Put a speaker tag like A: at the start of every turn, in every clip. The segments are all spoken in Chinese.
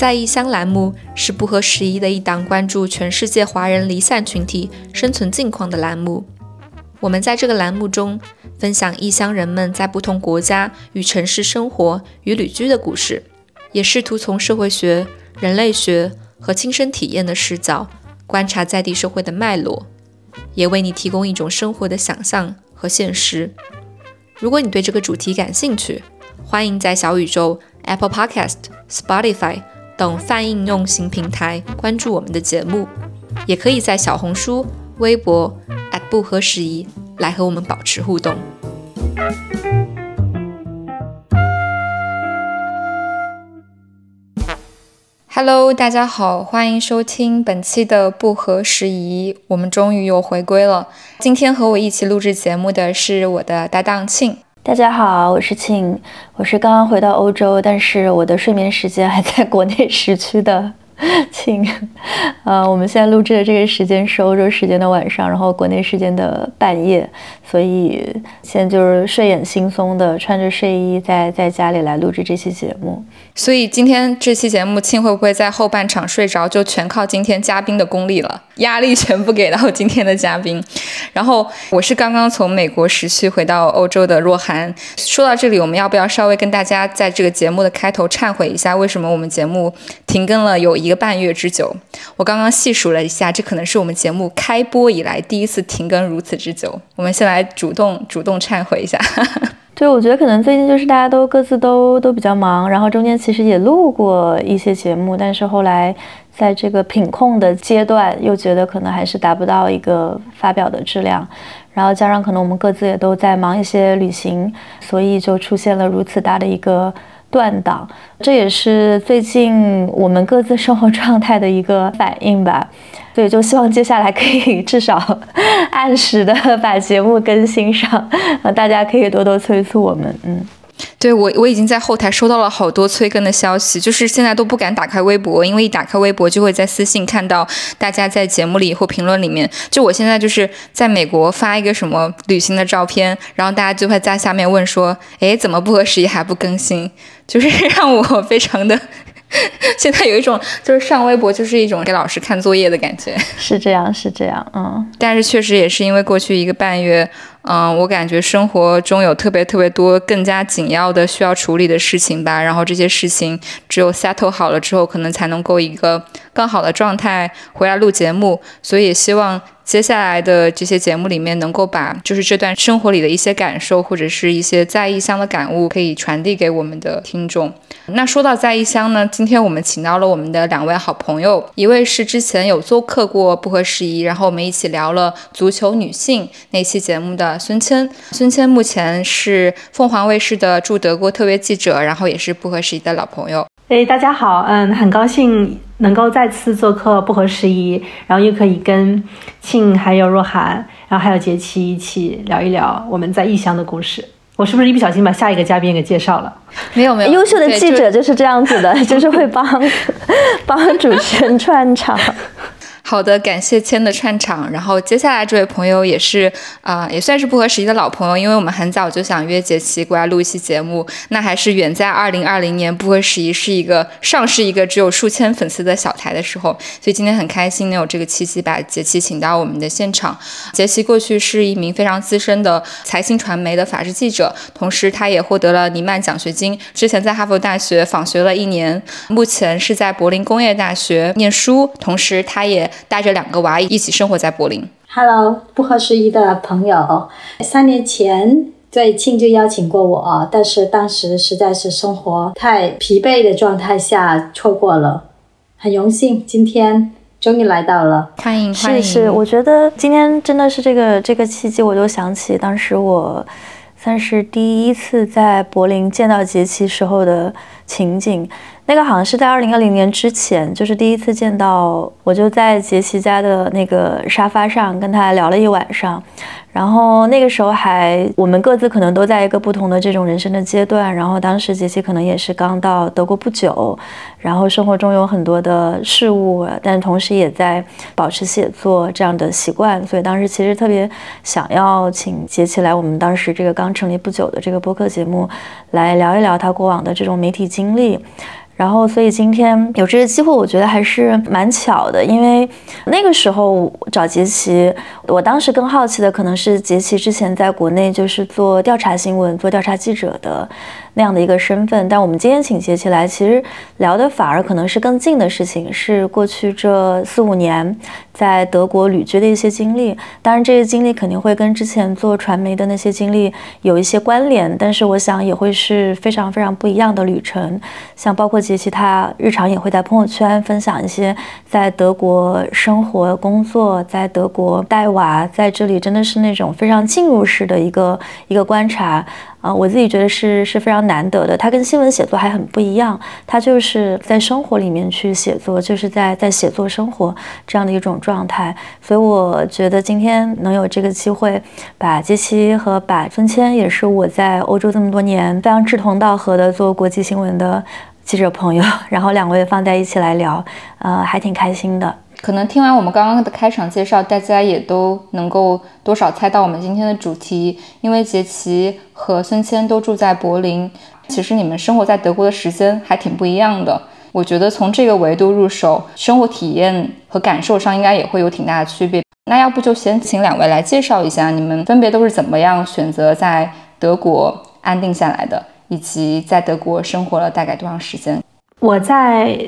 A: 在异乡栏目是不合时宜的一档关注全世界华人离散群体生存境况的栏目。我们在这个栏目中分享异乡人们在不同国家与城市生活与旅居的故事，也试图从社会学、人类学和亲身体验的视角观察在地社会的脉络，也为你提供一种生活的想象和现实。如果你对这个主题感兴趣，欢迎在小宇宙、Apple Podcast、Spotify。等泛应用型平台关注我们的节目，也可以在小红书、微博不合时宜来和我们保持互动。Hello，大家好，欢迎收听本期的不合时宜，我们终于又回归了。今天和我一起录制节目的是我的搭档庆。
B: 大家好，我是庆，我是刚刚回到欧洲，但是我的睡眠时间还在国内时区的。请，呃，我们现在录制的这个时间是欧洲时间的晚上，然后国内时间的半夜，所以现在就是睡眼惺忪的穿着睡衣在在家里来录制这期节目。
A: 所以今天这期节目，庆会不会在后半场睡着，就全靠今天嘉宾的功力了，压力 全部给到今天的嘉宾。然后我是刚刚从美国时区回到欧洲的若涵。说到这里，我们要不要稍微跟大家在这个节目的开头忏悔一下，为什么我们节目停更了有一？一个半月之久，我刚刚细数了一下，这可能是我们节目开播以来第一次停更如此之久。我们先来主动主动忏悔一下。
B: 对，我觉得可能最近就是大家都各自都都比较忙，然后中间其实也录过一些节目，但是后来在这个品控的阶段，又觉得可能还是达不到一个发表的质量，然后加上可能我们各自也都在忙一些旅行，所以就出现了如此大的一个。断档，这也是最近我们各自生活状态的一个反应吧。所以就希望接下来可以至少按时的把节目更新上，大家可以多多催促我们。嗯。
A: 对我，我已经在后台收到了好多催更的消息，就是现在都不敢打开微博，因为一打开微博就会在私信看到大家在节目里或评论里面。就我现在就是在美国发一个什么旅行的照片，然后大家就会在下面问说：“哎，怎么不合时宜还不更新？”就是 让我非常的。现在有一种就是上微博就是一种给老师看作业的感觉，
B: 是这样，是这样，嗯。
A: 但是确实也是因为过去一个半月，嗯，我感觉生活中有特别特别多更加紧要的需要处理的事情吧。然后这些事情只有 settle 好了之后，可能才能够一个更好的状态回来录节目。所以也希望。接下来的这些节目里面，能够把就是这段生活里的一些感受，或者是一些在异乡的感悟，可以传递给我们的听众。那说到在异乡呢，今天我们请到了我们的两位好朋友，一位是之前有做客过不合时宜，然后我们一起聊了足球女性那期节目的孙谦。孙谦目前是凤凰卫视的驻德国特约记者，然后也是不合时宜的老朋友。
C: 哎，大家好，嗯，很高兴能够再次做客不合时宜，然后又可以跟庆还有若涵，然后还有杰奇一起聊一聊我们在异乡的故事。我是不是一不小心把下一个嘉宾给介绍了？
A: 没有没有，
B: 优秀的记者就是这样子的，就是会帮帮主持人串场。
A: 好的，感谢谦的串场。然后接下来这位朋友也是啊，也算是不合时宜的老朋友，因为我们很早就想约杰奇过来录一期节目。那还是远在二零二零年，不合时宜是一个上市一个只有数千粉丝的小台的时候。所以今天很开心能有这个契机把杰奇请到我们的现场。杰奇过去是一名非常资深的财新传媒的法制记者，同时他也获得了尼曼奖学金。之前在哈佛大学访学了一年，目前是在柏林工业大学念书，同时他也。带着两个娃一起生活在柏林。
D: Hello，不合时宜的朋友，三年前在庆就邀请过我，但是当时实在是生活太疲惫的状态下错过了。很荣幸今天终于来到了，
A: 欢迎欢迎。
B: 是是，我觉得今天真的是这个这个契机，我就想起当时我算是第一次在柏林见到杰奇时候的情景。那个好像是在二零二零年之前，就是第一次见到，我就在杰奇家的那个沙发上跟他聊了一晚上。然后那个时候还，我们各自可能都在一个不同的这种人生的阶段。然后当时杰西可能也是刚到德国不久，然后生活中有很多的事物，但同时也在保持写作这样的习惯。所以当时其实特别想要请杰西来我们当时这个刚成立不久的这个播客节目，来聊一聊他过往的这种媒体经历。然后所以今天有这个机会，我觉得还是蛮巧的，因为那个时候找杰奇，我当时更好奇的可能是杰奇之前在国内就是做调查新闻、做调查记者的。那样的一个身份，但我们今天请杰奇来，其实聊的反而可能是更近的事情，是过去这四五年在德国旅居的一些经历。当然，这些经历肯定会跟之前做传媒的那些经历有一些关联，但是我想也会是非常非常不一样的旅程。像包括杰奇，他日常也会在朋友圈分享一些在德国生活、工作，在德国带娃，在这里真的是那种非常进入式的一个一个观察。啊，我自己觉得是是非常难得的。它跟新闻写作还很不一样，它就是在生活里面去写作，就是在在写作生活这样的一种状态。所以我觉得今天能有这个机会，把杰奇和把孙谦，也是我在欧洲这么多年非常志同道合的做国际新闻的记者朋友，然后两位放在一起来聊，呃，还挺开心的。
A: 可能听完我们刚刚的开场介绍，大家也都能够多少猜到我们今天的主题。因为杰奇和孙谦都住在柏林，其实你们生活在德国的时间还挺不一样的。我觉得从这个维度入手，生活体验和感受上应该也会有挺大的区别。那要不就先请两位来介绍一下，你们分别都是怎么样选择在德国安定下来的，以及在德国生活了大概多长时间？
C: 我在。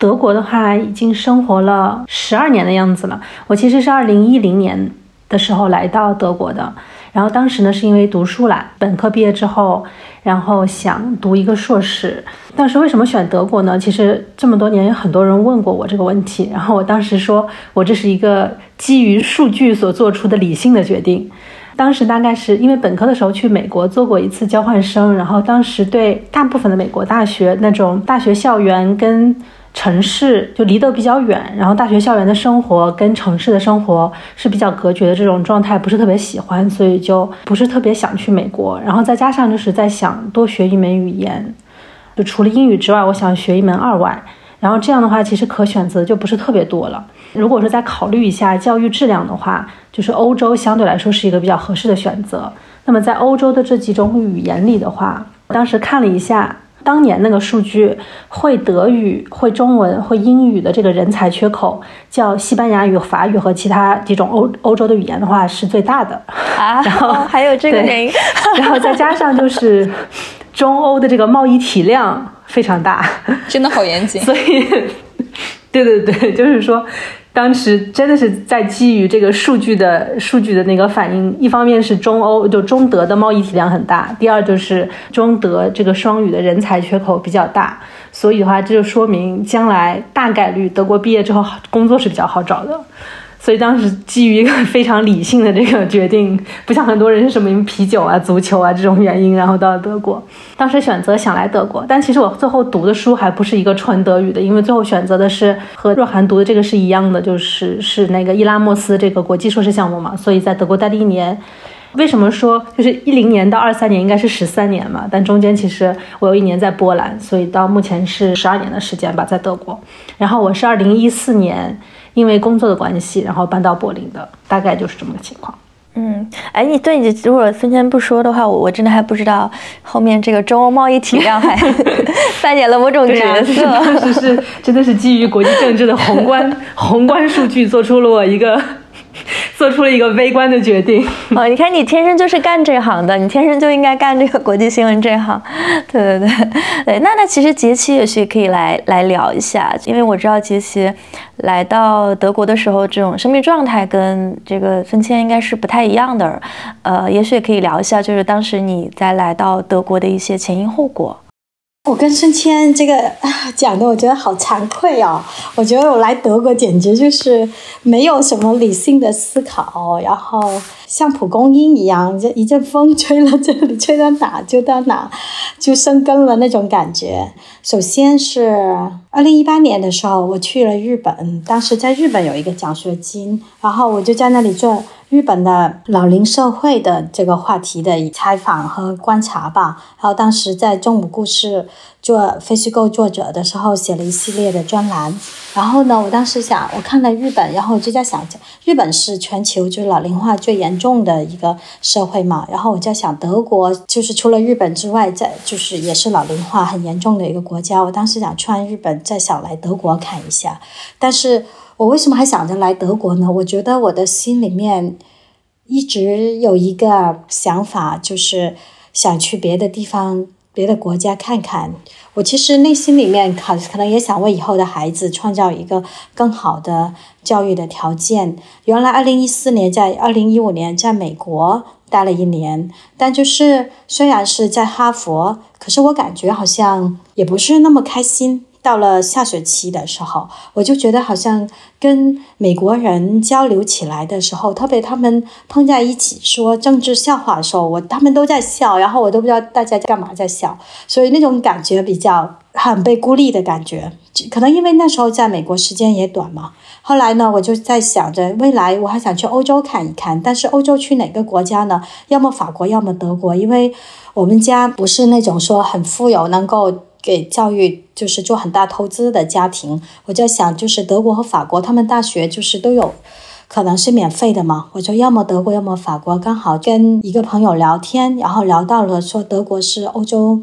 C: 德国的话，已经生活了十二年的样子了。我其实是二零一零年的时候来到德国的，然后当时呢是因为读书啦，本科毕业之后，然后想读一个硕士。当时为什么选德国呢？其实这么多年有很多人问过我这个问题，然后我当时说我这是一个基于数据所做出的理性的决定。当时大概是因为本科的时候去美国做过一次交换生，然后当时对大部分的美国大学那种大学校园跟城市就离得比较远，然后大学校园的生活跟城市的生活是比较隔绝的这种状态，不是特别喜欢，所以就不是特别想去美国。然后再加上就是在想多学一门语言，就除了英语之外，我想学一门二外。然后这样的话，其实可选择就不是特别多了。如果说再考虑一下教育质量的话，就是欧洲相对来说是一个比较合适的选择。那么在欧洲的这几种语言里的话，当时看了一下。当年那个数据，会德语、会中文、会英语的这个人才缺口，叫西班牙语、法语和其他几种欧欧洲的语言的话是最大的
B: 啊。然后还有这个原因，
C: 然后再加上就是中欧的这个贸易体量非常大，
A: 真的好严谨。
C: 所以，对对对，就是说。当时真的是在基于这个数据的数据的那个反应，一方面是中欧就中德的贸易体量很大，第二就是中德这个双语的人才缺口比较大，所以的话这就说明将来大概率德国毕业之后工作是比较好找的。所以当时基于一个非常理性的这个决定，不像很多人是什么啤酒啊、足球啊这种原因，然后到了德国。当时选择想来德国，但其实我最后读的书还不是一个纯德语的，因为最后选择的是和若涵读的这个是一样的，就是是那个伊拉莫斯这个国际硕士项目嘛。所以在德国待了一年。为什么说就是一零年到二三年应该是十三年嘛？但中间其实我有一年在波兰，所以到目前是十二年的时间吧，在德国。然后我是二零一四年。因为工作的关系，然后搬到柏林的，大概就是这么个情况。
B: 嗯，哎，你对你如果孙谦不说的话，我我真的还不知道后面这个中欧贸易体量还 扮演了某种角色。
C: 当时是真的是基于国际政治的宏观宏观数据，做出了我一个。做出了一个微观的决定
B: 哦，你看你天生就是干这行的，你天生就应该干这个国际新闻这行，对对对对。那那其实杰奇也许可以来来聊一下，因为我知道杰奇来到德国的时候，这种生命状态跟这个孙谦应该是不太一样的，呃，也许也可以聊一下，就是当时你在来到德国的一些前因后果。
D: 我跟孙谦这个 讲的，我觉得好惭愧哦。我觉得我来德国简直就是没有什么理性的思考，然后像蒲公英一样，这一阵风吹了这里，吹到哪就到哪，就生根了那种感觉。首先是二零一八年的时候，我去了日本，当时在日本有一个奖学金，然后我就在那里做。日本的老龄社会的这个话题的采访和观察吧。然后当时在中午故事做非虚构作者的时候，写了一系列的专栏。然后呢，我当时想，我看了日本，然后我就在想，日本是全球就是老龄化最严重的一个社会嘛。然后我在想，德国就是除了日本之外，在就是也是老龄化很严重的一个国家。我当时想去完日本，再想来德国看一下，但是。我为什么还想着来德国呢？我觉得我的心里面一直有一个想法，就是想去别的地方、别的国家看看。我其实内心里面可可能也想为以后的孩子创造一个更好的教育的条件。原来二零一四年在二零一五年在美国待了一年，但就是虽然是在哈佛，可是我感觉好像也不是那么开心。到了下学期的时候，我就觉得好像跟美国人交流起来的时候，特别他们碰在一起说政治笑话的时候，我他们都在笑，然后我都不知道大家干嘛在笑，所以那种感觉比较很被孤立的感觉。可能因为那时候在美国时间也短嘛。后来呢，我就在想着未来我还想去欧洲看一看，但是欧洲去哪个国家呢？要么法国，要么德国，因为我们家不是那种说很富有，能够。给教育就是做很大投资的家庭，我就想，就是德国和法国，他们大学就是都有可能是免费的嘛。我就要么德国，要么法国。刚好跟一个朋友聊天，然后聊到了说德国是欧洲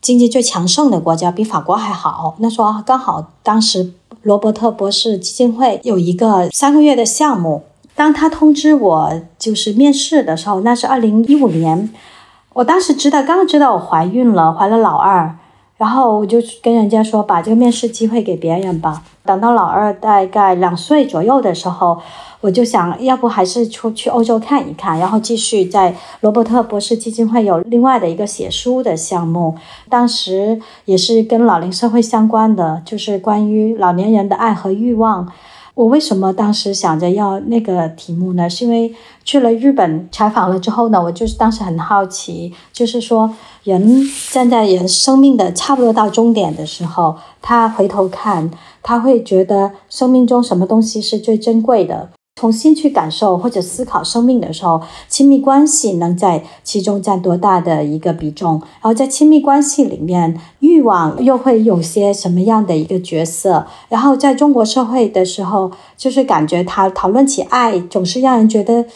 D: 经济最强盛的国家，比法国还好。那说刚好当时罗伯特博士基金会有一个三个月的项目，当他通知我就是面试的时候，那是二零一五年，我当时知道刚刚知道我怀孕了，怀了老二。然后我就跟人家说，把这个面试机会给别人吧。等到老二大概两岁左右的时候，我就想要不还是出去欧洲看一看，然后继续在罗伯特博士基金会有另外的一个写书的项目。当时也是跟老龄社会相关的，就是关于老年人的爱和欲望。我为什么当时想着要那个题目呢？是因为去了日本采访了之后呢，我就是当时很好奇，就是说人站在人生命的差不多到终点的时候，他回头看，他会觉得生命中什么东西是最珍贵的。重新去感受或者思考生命的时候，亲密关系能在其中占多大的一个比重？然后在亲密关系里面，欲望又会有些什么样的一个角色？然后在中国社会的时候，就是感觉他讨论起爱，总是让人觉得。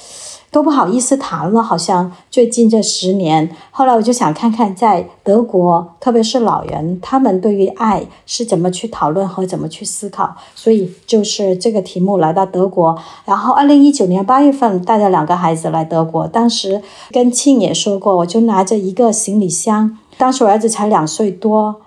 D: 都不好意思谈了，好像最近这十年，后来我就想看看在德国，特别是老人，他们对于爱是怎么去讨论和怎么去思考，所以就是这个题目来到德国，然后二零一九年八月份带着两个孩子来德国，当时跟庆也说过，我就拿着一个行李箱，当时我儿子才两岁多。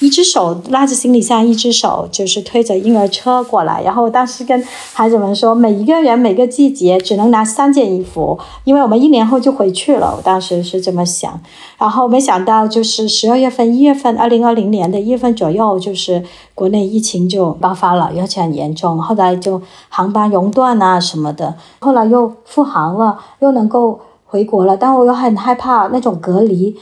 D: 一只手拉着行李箱，一只手就是推着婴儿车过来。然后当时跟孩子们说，每一个人每个季节只能拿三件衣服，因为我们一年后就回去了。我当时是这么想。然后没想到就是十二月份、一月份，二零二零年的一月份左右，就是国内疫情就爆发了，而且很严重。后来就航班熔断啊什么的，后来又复航了，又能够回国了。但我又很害怕那种隔离。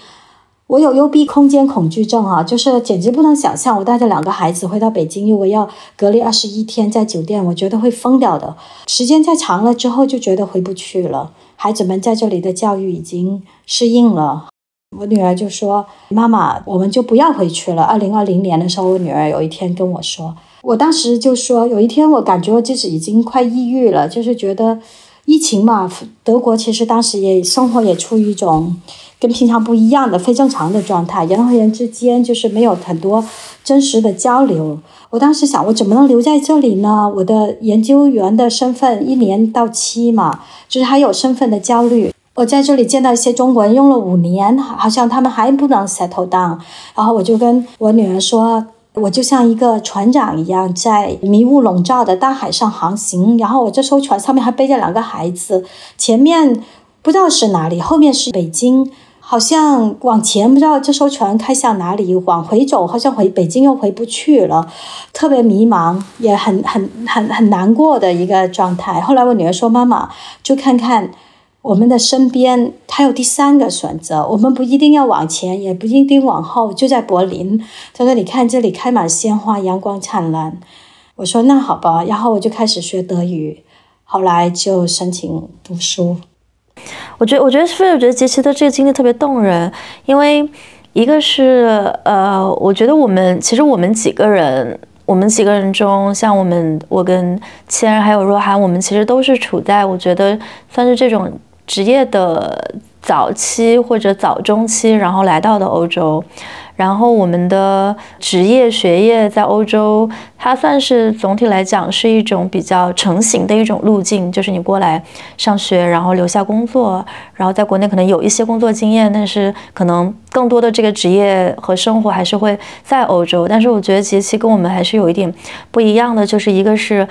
D: 我有幽闭空间恐惧症啊，就是简直不能想象，我带着两个孩子回到北京，如果要隔离二十一天在酒店，我觉得会疯掉的。时间再长了之后，就觉得回不去了。孩子们在这里的教育已经适应了，我女儿就说：“妈妈，我们就不要回去了。”二零二零年的时候，我女儿有一天跟我说，我当时就说，有一天我感觉我自己已经快抑郁了，就是觉得疫情嘛，德国其实当时也生活也处于一种。跟平常不一样的非正常的状态，人和人之间就是没有很多真实的交流。我当时想，我怎么能留在这里呢？我的研究员的身份一年到期嘛，就是还有身份的焦虑。我在这里见到一些中国人，用了五年，好像他们还不能 settle down。然后我就跟我女儿说，我就像一个船长一样，在迷雾笼罩的大海上航行。然后我这艘船上面还背着两个孩子，前面不知道是哪里，后面是北京。好像往前不知道这艘船开向哪里，往回走好像回北京又回不去了，特别迷茫，也很很很很难过的一个状态。后来我女儿说：“妈妈，就看看我们的身边，还有第三个选择，我们不一定要往前，也不一定往后，就在柏林。”他说：“你看这里开满鲜花，阳光灿烂。”我说：“那好吧。”然后我就开始学德语。后来就申请读书。
B: 我觉得，我觉得所以，我觉得杰奇的这个经历特别动人，因为一个是，呃，我觉得我们其实我们几个人，我们几个人中，像我们，我跟千还有若涵，我们其实都是处在我觉得算是这种职业的早期或者早中期，然后来到的欧洲。然后我们的职业学业在欧洲，它算是总体来讲是一种比较成型的一种路径，就是你过来上学，然后留下工作，然后在国内可能有一些工作经验，但是可能更多的这个职业和生活还是会在欧洲。但是我觉得杰西跟我们还是有一点不一样的，就是一个是。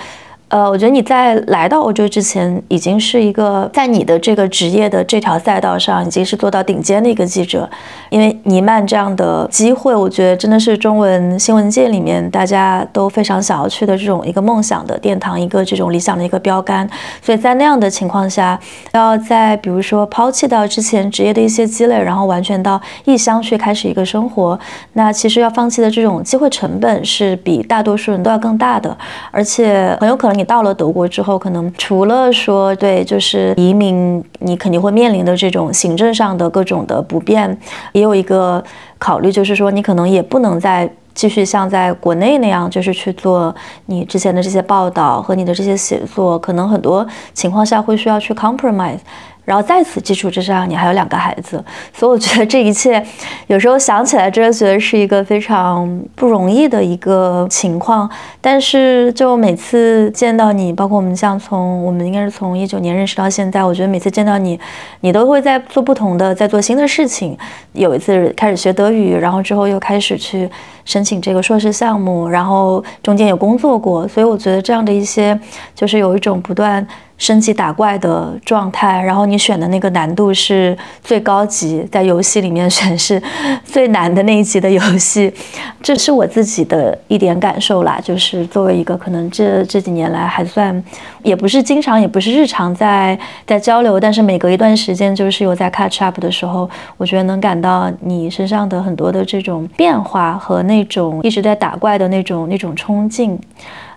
B: 呃，我觉得你在来到欧洲之前，已经是一个在你的这个职业的这条赛道上，已经是做到顶尖的一个记者。因为尼曼这样的机会，我觉得真的是中文新闻界里面大家都非常想要去的这种一个梦想的殿堂，一个这种理想的一个标杆。所以在那样的情况下，要在比如说抛弃掉之前职业的一些积累，然后完全到异乡去开始一个生活，那其实要放弃的这种机会成本是比大多数人都要更大的，而且很有可能。你到了德国之后，可能除了说对，就是移民，你肯定会面临的这种行政上的各种的不便，也有一个考虑，就是说你可能也不能再继续像在国内那样，就是去做你之前的这些报道和你的这些写作，可能很多情况下会需要去 compromise。然后在此基础之上，你还有两个孩子，所以我觉得这一切，有时候想起来真的觉得是一个非常不容易的一个情况。但是就每次见到你，包括我们像从我们应该是从一九年认识到现在，我觉得每次见到你，你都会在做不同的，在做新的事情。有一次开始学德语，然后之后又开始去申请这个硕士项目，然后中间有工作过，所以我觉得这样的一些，就是有一种不断。升级打怪的状态，然后你选的那个难度是最高级，在游戏里面选是最难的那一级的游戏，这是我自己的一点感受啦。就是作为一个可能这这几年来还算，也不是经常，也不是日常在在交流，但是每隔一段时间就是有在 catch up 的时候，我觉得能感到你身上的很多的这种变化和那种一直在打怪的那种那种冲劲。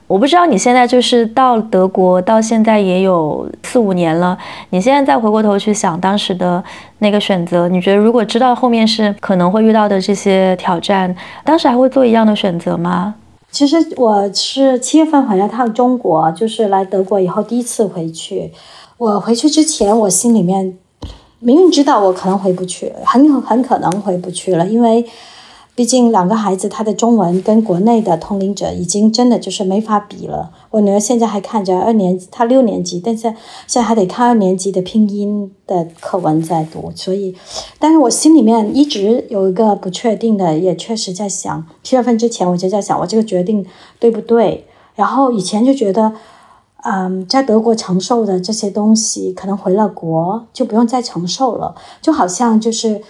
B: 我不知道你现在就是到德国到现在也有四五年了，你现在再回过头去想当时的那个选择，你觉得如果知道后面是可能会遇到的这些挑战，当时还会做一样的选择吗？
D: 其实我是七月份回来趟中国，就是来德国以后第一次回去。我回去之前，我心里面明明知道我可能回不去，很很可能回不去了，因为。毕竟两个孩子，他的中文跟国内的同龄者已经真的就是没法比了。我女儿现在还看着二年级，她六年级，但是现在还得看二年级的拼音的课文在读。所以，但是我心里面一直有一个不确定的，也确实在想，七月份之前我就在想，我这个决定对不对？然后以前就觉得，嗯，在德国承受的这些东西，可能回了国就不用再承受了，就好像就是。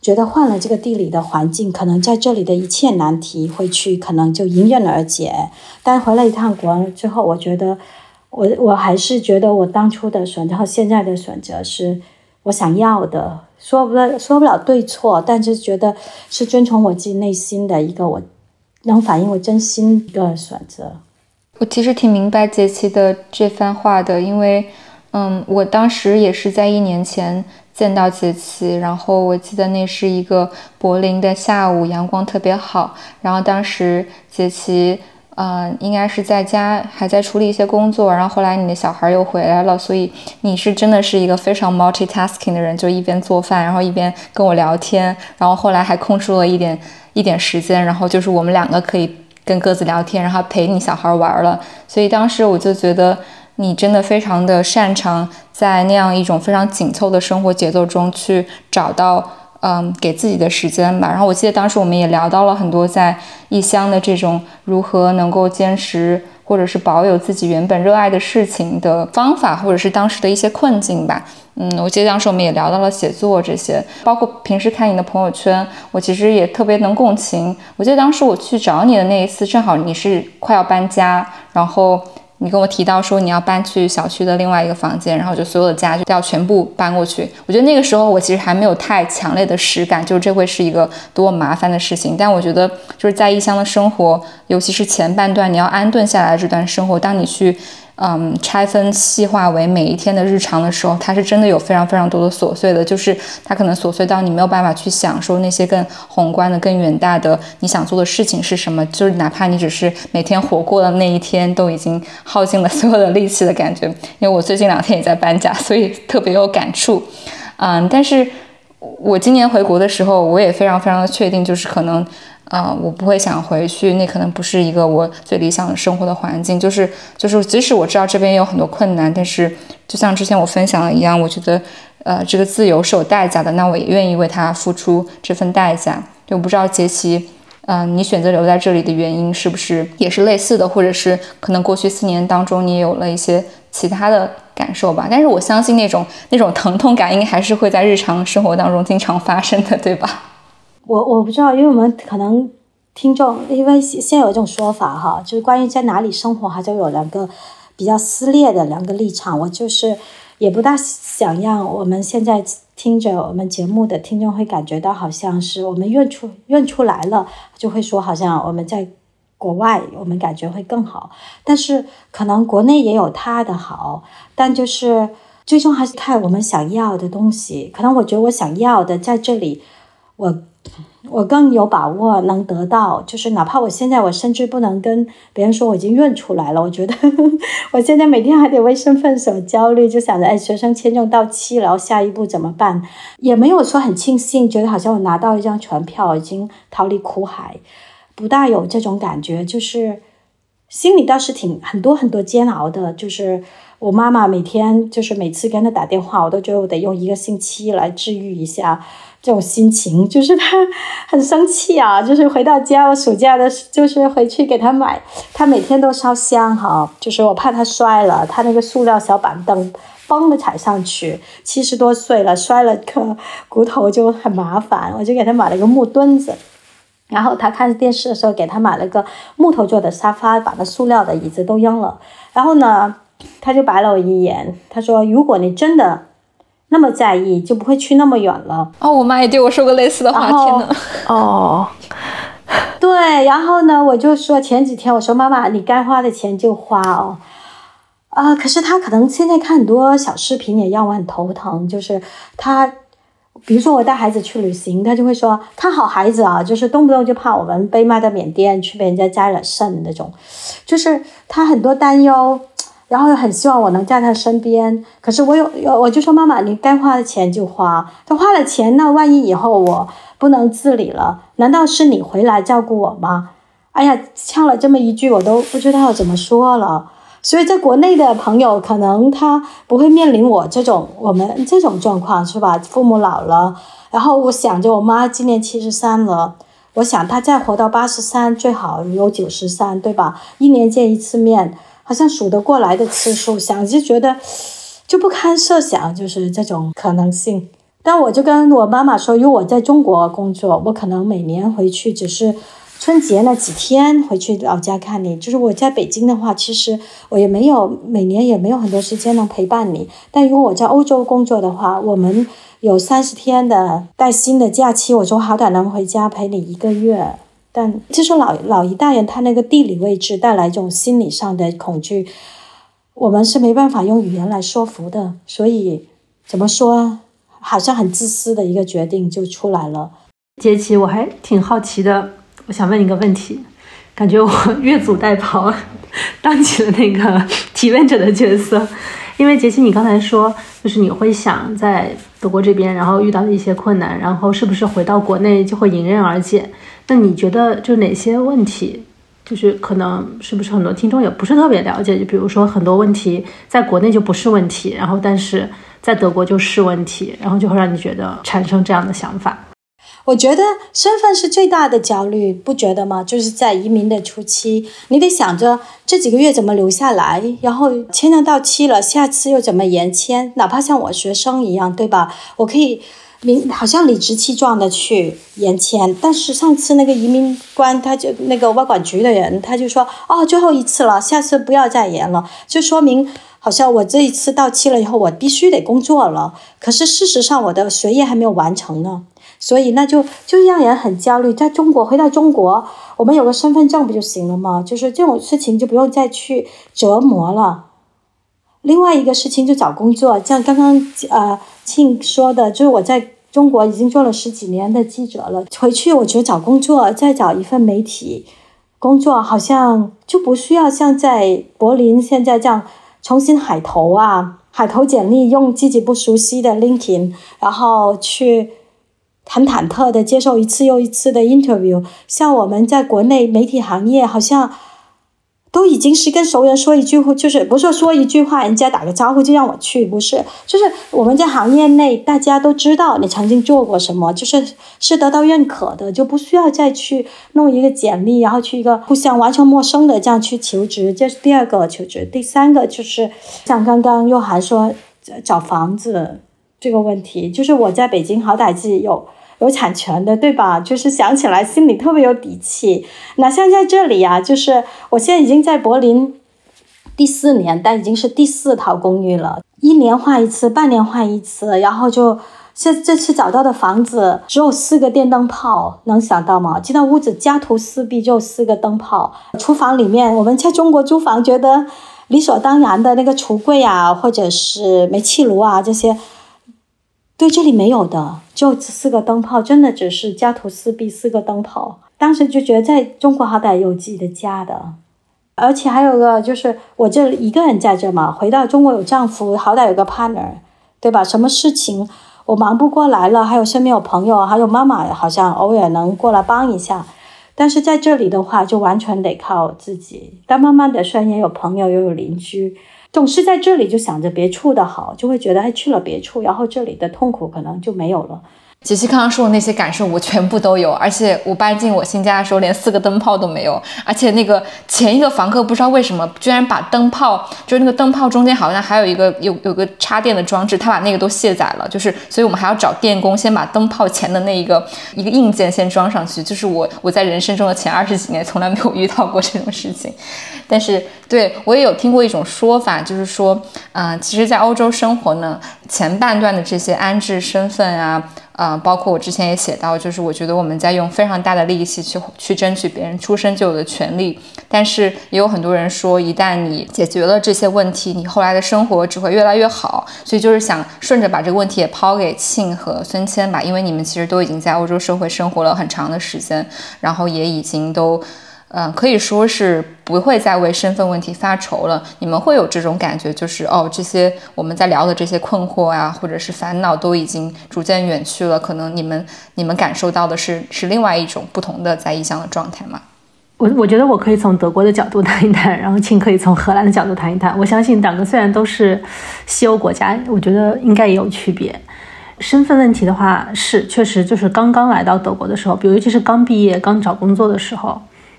D: 觉得换了这个地理的环境，可能在这里的一切难题会去可能就迎刃而解。但回了一趟国之后，我觉得我我还是觉得我当初的选择和现在的选择是我想要的，说不了说不了对错，但是觉得是遵从我自己内心的一个我能反映我真心的选择。
A: 我其实挺明白杰奇的这番话的，因为嗯，我当时也是在一年前。见到杰奇，然后我记得那是一个柏林的下午，阳光特别好。然后当时杰奇，嗯，应该是在家还在处理一些工作。然后后来你的小孩又回来了，所以你是真的是一个非常 multitasking 的人，就一边做饭，然后一边跟我聊天。然后后来还空出了一点一点时间，然后就是我们两个可以跟各自聊天，然后陪你小孩玩了。所以当时我就觉得。你真的非常的擅长在那样一种非常紧凑的生活节奏中去找到，嗯，给自己的时间吧。然后我记得当时我们也聊到了很多在异乡的这种如何能够坚持或者是保有自己原本热爱的事情的方法，或者是当时的一些困境吧。嗯，我记得当时我们也聊到了写作这些，包括平时看你的朋友圈，我其实也特别能共情。我记得当时我去找你的那一次，正好你是快要搬家，然后。你跟我提到说你要搬去小区的另外一个房间，然后就所有的家具都要全部搬过去。我觉得那个时候我其实还没有太强烈的实感，就是这会是一个多麻烦的事情。但我觉得就是在异乡的生活，尤其是前半段你要安顿下来这段生活，当你去嗯，拆分细化为每一天的日常的时候，它是真的有非常非常多的琐碎的，就是它可能琐碎到你没有办法去想说那些更宏观的、更远大的你想做的事情是什么，就是哪怕你只是每天活过的那一天，都已经耗尽了所有的力气的感觉。因为我最近两天也在搬家，所以特别有感触。嗯，但是我今年回国的时候，我也非常非常的确定，就是可能。啊，我不会想回去，那可能不是一个我最理想的生活的环境。就是就是，即使我知道这边有很多困难，但是就像之前我分享的一样，我觉得，呃，这个自由是有代价的，那我也愿意为它付出这份代价。就不知道杰奇，嗯，你选择留在这里的原因是不是也是类似的，或者是可能过去四年当中你有了一些其他的感受吧？但是我相信那种那种疼痛感应该还是会在日常生活当中经常发生的，对吧？
D: 我我不知道，因为我们可能听众，因为现现有一种说法哈，就是关于在哪里生活，还就有两个比较撕裂的两个立场。我就是也不大想让我们现在听着我们节目的听众会感觉到好像是我们认出认出来了，就会说好像我们在国外，我们感觉会更好。但是可能国内也有它的好，但就是最终还是看我们想要的东西。可能我觉得我想要的在这里，我。我更有把握能得到，就是哪怕我现在我甚至不能跟别人说我已经认出来了，我觉得 我现在每天还得为身份所焦虑，就想着哎，学生签证到期了，然后下一步怎么办？也没有说很庆幸，觉得好像我拿到一张船票，已经逃离苦海，不大有这种感觉，就是心里倒是挺很多很多煎熬的。就是我妈妈每天就是每次跟她打电话，我都觉得我得用一个星期来治愈一下。这种心情就是他很生气啊，就是回到家，我暑假的，就是回去给他买，他每天都烧香哈，就是我怕他摔了，他那个塑料小板凳，嘣的踩上去，七十多岁了，摔了个骨头就很麻烦，我就给他买了个木墩子，然后他看电视的时候给他买了个木头做的沙发，把那塑料的椅子都扔了，然后呢，他就白了我一眼，他说如果你真的。那么在意就不会去那么远了哦。
A: 我妈也对我说过类似的话，天呐。
B: 哦，
D: 对，然后呢，我就说前几天我说妈妈，你该花的钱就花哦。啊，可是他可能现在看很多小视频也让我很头疼，就是他，比如说我带孩子去旅行，他就会说看好孩子啊，就是动不动就怕我们被卖到缅甸去被人家摘了肾那种，就是他很多担忧。然后很希望我能在他身边，可是我有有，我就说妈妈，你该花的钱就花。他花了钱，那万一以后我不能自理了，难道是你回来照顾我吗？哎呀，呛了这么一句，我都不知道怎么说了。所以在国内的朋友，可能他不会面临我这种我们这种状况，是吧？父母老了，然后我想着我妈今年七十三了，我想她再活到八十三，最好有九十三，对吧？一年见一次面。好像数得过来的次数，想就觉得就不堪设想，就是这种可能性。但我就跟我妈妈说，如果我在中国工作，我可能每年回去只是春节那几天回去老家看你。就是我在北京的话，其实我也没有每年也没有很多时间能陪伴你。但如果我在欧洲工作的话，我们有三十天的带薪的假期，我说好歹能回家陪你一个月。但就是老老一代人，他那个地理位置带来一种心理上的恐惧，我们是没办法用语言来说服的。所以怎么说，好像很自私的一个决定就出来了。
C: 杰奇，我还挺好奇的，我想问一个问题，感觉我 越俎代庖，当起了那个 提问者的角色。因为杰西，你刚才说，就是你会想在德国这边，然后遇到的一些困难，然后是不是回到国内就会迎刃而解？那你觉得就哪些问题，就是可能是不是很多听众也不是特别了解？就比如说很多问题在国内就不是问题，然后但是在德国就是问题，然后就会让你觉得产生这样的想法。
D: 我觉得身份是最大的焦虑，不觉得吗？就是在移民的初期，你得想着这几个月怎么留下来，然后签证到期了，下次又怎么延签？哪怕像我学生一样，对吧？我可以明好像理直气壮的去延签，但是上次那个移民官他就那个外管局的人他就说，哦，最后一次了，下次不要再延了，就说明好像我这一次到期了以后，我必须得工作了。可是事实上，我的学业还没有完成呢。所以那就就让人很焦虑。在中国，回到中国，我们有个身份证不就行了吗？就是这种事情就不用再去折磨了。另外一个事情就找工作，像刚刚呃庆说的，就是我在中国已经做了十几年的记者了，回去我觉得找工作再找一份媒体工作，好像就不需要像在柏林现在这样重新海投啊，海投简历，用自己不熟悉的 LinkedIn，然后去很忐忑的接受一次又一次的 interview，像我们在国内媒体行业好像。都已经是跟熟人说一句话，就是不是说一句话，人家打个招呼就让我去，不是，就是我们在行业内大家都知道你曾经做过什么，就是是得到认可的，就不需要再去弄一个简历，然后去一个互相完全陌生的这样去求职，这是第二个求职。第三个就是像刚刚又涵说找房子这个问题，就是我在北京好歹自己有。有产权的，对吧？就是想起来心里特别有底气。那像在这里呀，就是我现在已经在柏林第四年，但已经是第四套公寓了，一年换一次，半年换一次。然后就现这次找到的房子只有四个电灯泡，能想到吗？进到屋子家徒四壁，就四个灯泡。厨房里面，我们在中国租房觉得理所当然的那个橱柜啊，或者是煤气炉啊这些。对，这里没有的，就四个灯泡，真的只是家徒四壁，四个灯泡。当时就觉得在中国好歹有自己的家的，而且还有个就是我这一个人在这嘛，回到中国有丈夫，好歹有个 partner，对吧？什么事情我忙不过来了，还有身边有朋友，还有妈妈，好像偶尔能过来帮一下。但是在这里的话，就完全得靠自己。但慢慢的，虽然也有朋友，又有邻居。总是在这里就想着别处的好，就会觉得哎去了别处，然后这里的痛苦可能就没有了。
A: 杰西刚刚说的那些感受，我全部都有。而且我搬进我新家的时候，连四个灯泡都没有。而且那个前一个房客不知道为什么，居然把灯泡，就是那个灯泡中间好像还有一个有有个插电的装置，他把那个都卸载了。就是，所以我们还要找电工先把灯泡前的那一个一个硬件先装上去。就是我我在人生中的前二十几年从来没有遇到过这种事情。但是对我也有听过一种说法，就是说，嗯，其实，在欧洲生活呢，前半段的这些安置身份啊。啊，包括我之前也写到，就是我觉得我们在用非常大的力气去去争取别人出生就有的权利，但是也有很多人说，一旦你解决了这些问题，你后来的生活只会越来越好。所以就是想顺着把这个问题也抛给庆和孙谦吧，因为你们其实都已经在欧洲社会生活了很长的时间，然后也已经都。嗯，可以说是不会再为身份问题发愁了。你们会有这种感觉，就是哦，这些我们在聊的这些困惑啊，或者是烦恼，都已经逐渐远去了。可能你们你们感受到的是是另外一种不同的在异乡的状态吗？
C: 我我觉得我可以从德国的角度谈一谈，然后请可以从荷兰的角度谈一谈。我相信两个虽然都是西欧国家，我觉得应该也有区别。身份问题的话，是确实就是刚刚来到德国的时候，比如尤其是刚毕业、刚找工作的时候。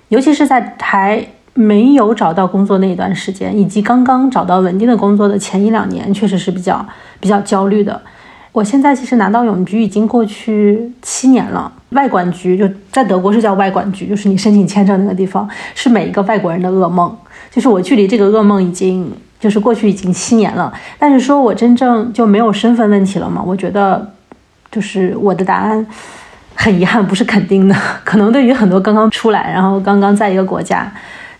C: 尤其是在还没有找到工作那一段时间，以及刚刚找到稳定的工作的前一两年，确实是比较比较焦虑的。我现在其实拿到永居已经过去七年了，外管局就在德国是叫外管局，就是你申请签证那个地方，是每一个外国人的噩梦。就是我距离这个噩梦已经就是过去已经七年了，但是说我真正就没有身份问题了吗？我觉得，就是我的答案。很遗憾，不是肯定的。可能对于很多刚刚出来，然后刚刚在一个国家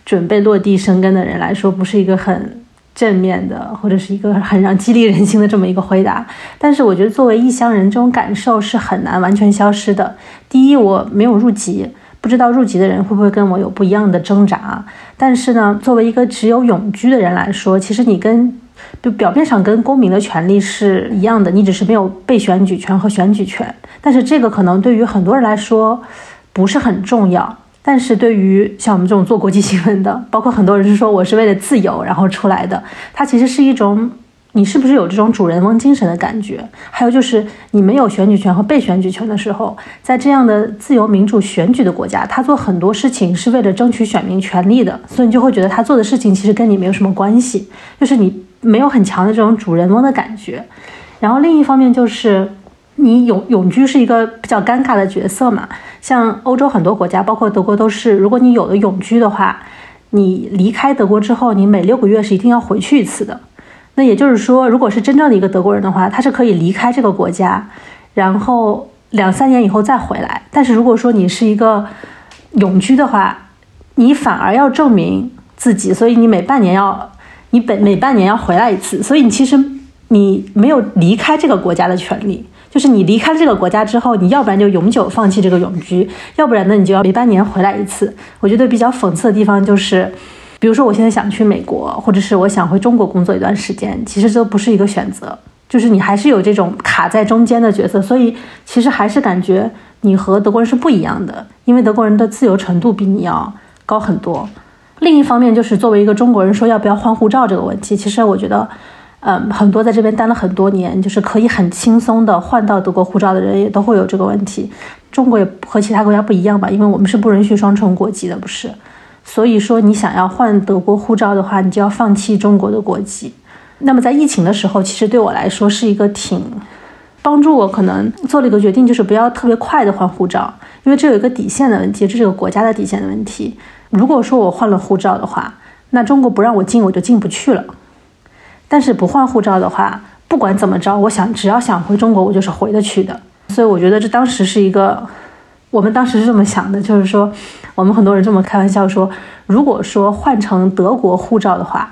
C: 准备落地生根的人来说，不是一个很正面的，或者是一个很让激励人心的这么一个回答。但是，我觉得作为异乡人，这种感受是很难完全消失的。第一，我没有入籍，不知道入籍的人会不会跟我有不一样的挣扎。但是呢，作为一个只有永居的人来说，其实你跟就表面上跟公民的权利是一样的，你只是没有被选举权和选举权。但是这个可能对于很多人来说不是很重要，但是对于像我们这种做国际新闻的，包括很多人是说我是为了自由然后出来的，它其实是一种你是不是有这种主人翁精神的感觉？还有就是你没有选举权和被选举权的时候，在这样的自由民主选举的国家，他做很多事情是为了争取选民权利的，所以你就会觉得他做的事情其实跟你没有什么关系，就是你没有很强的这种主人翁的感觉。然后另一方面就是。你永永居是一个比较尴尬的角色嘛？像欧洲很多国家，包括德国都是，如果你有了永居的话，你离开德国之后，你每六个月是一定要回去一次的。那也就是说，如果是真正的一个德国人的话，他是可以离开这个国家，然后两三年以后再回来。但是如果说你是一个永居的话，你反而要证明自己，所以你每半年要你每每半年要回来一次，所以你其实你没有离开这个国家的权利。就是你离开这个国家之后，你要不然就永久放弃这个永居，要不然呢，你就要每半年回来一次。我觉得比较讽刺的地方就是，比如说我现在想去美国，或者是我想回中国工作一段时间，其实都不是一个选择。就是你还是有这种卡在中间的角色，所以其实还是感觉你和德国人是不一样的，因为德国人的自由程度比你要高很多。另一方面，就是作为一个中国人说要不要换护照这个问题，其实我觉得。嗯，很多在这边待了很多年，就是可以很轻松的换到德国护照的人，也都会有这个问题。中国也和其他国家不一样吧，因为我们是不允许双重国籍的，不是？所以说，你想要换德国护照的话，你就要放弃中国的国籍。那么在疫情的时候，其实对我来说是一个挺帮助我，可能做了一个决定，就是不要特别快的换护照，因为这有一个底线的问题，这是个国家的底线的问题。如果说我换了护照的话，那中国不让我进，我就进不去了。但是不换护照的话，不管怎么着，我想只要想回中国，我就是回得去的。所以我觉得这当时是一个，我们当时是这么想的，就是说，我们很多人这么开玩笑说，如果说换成德国护照的话，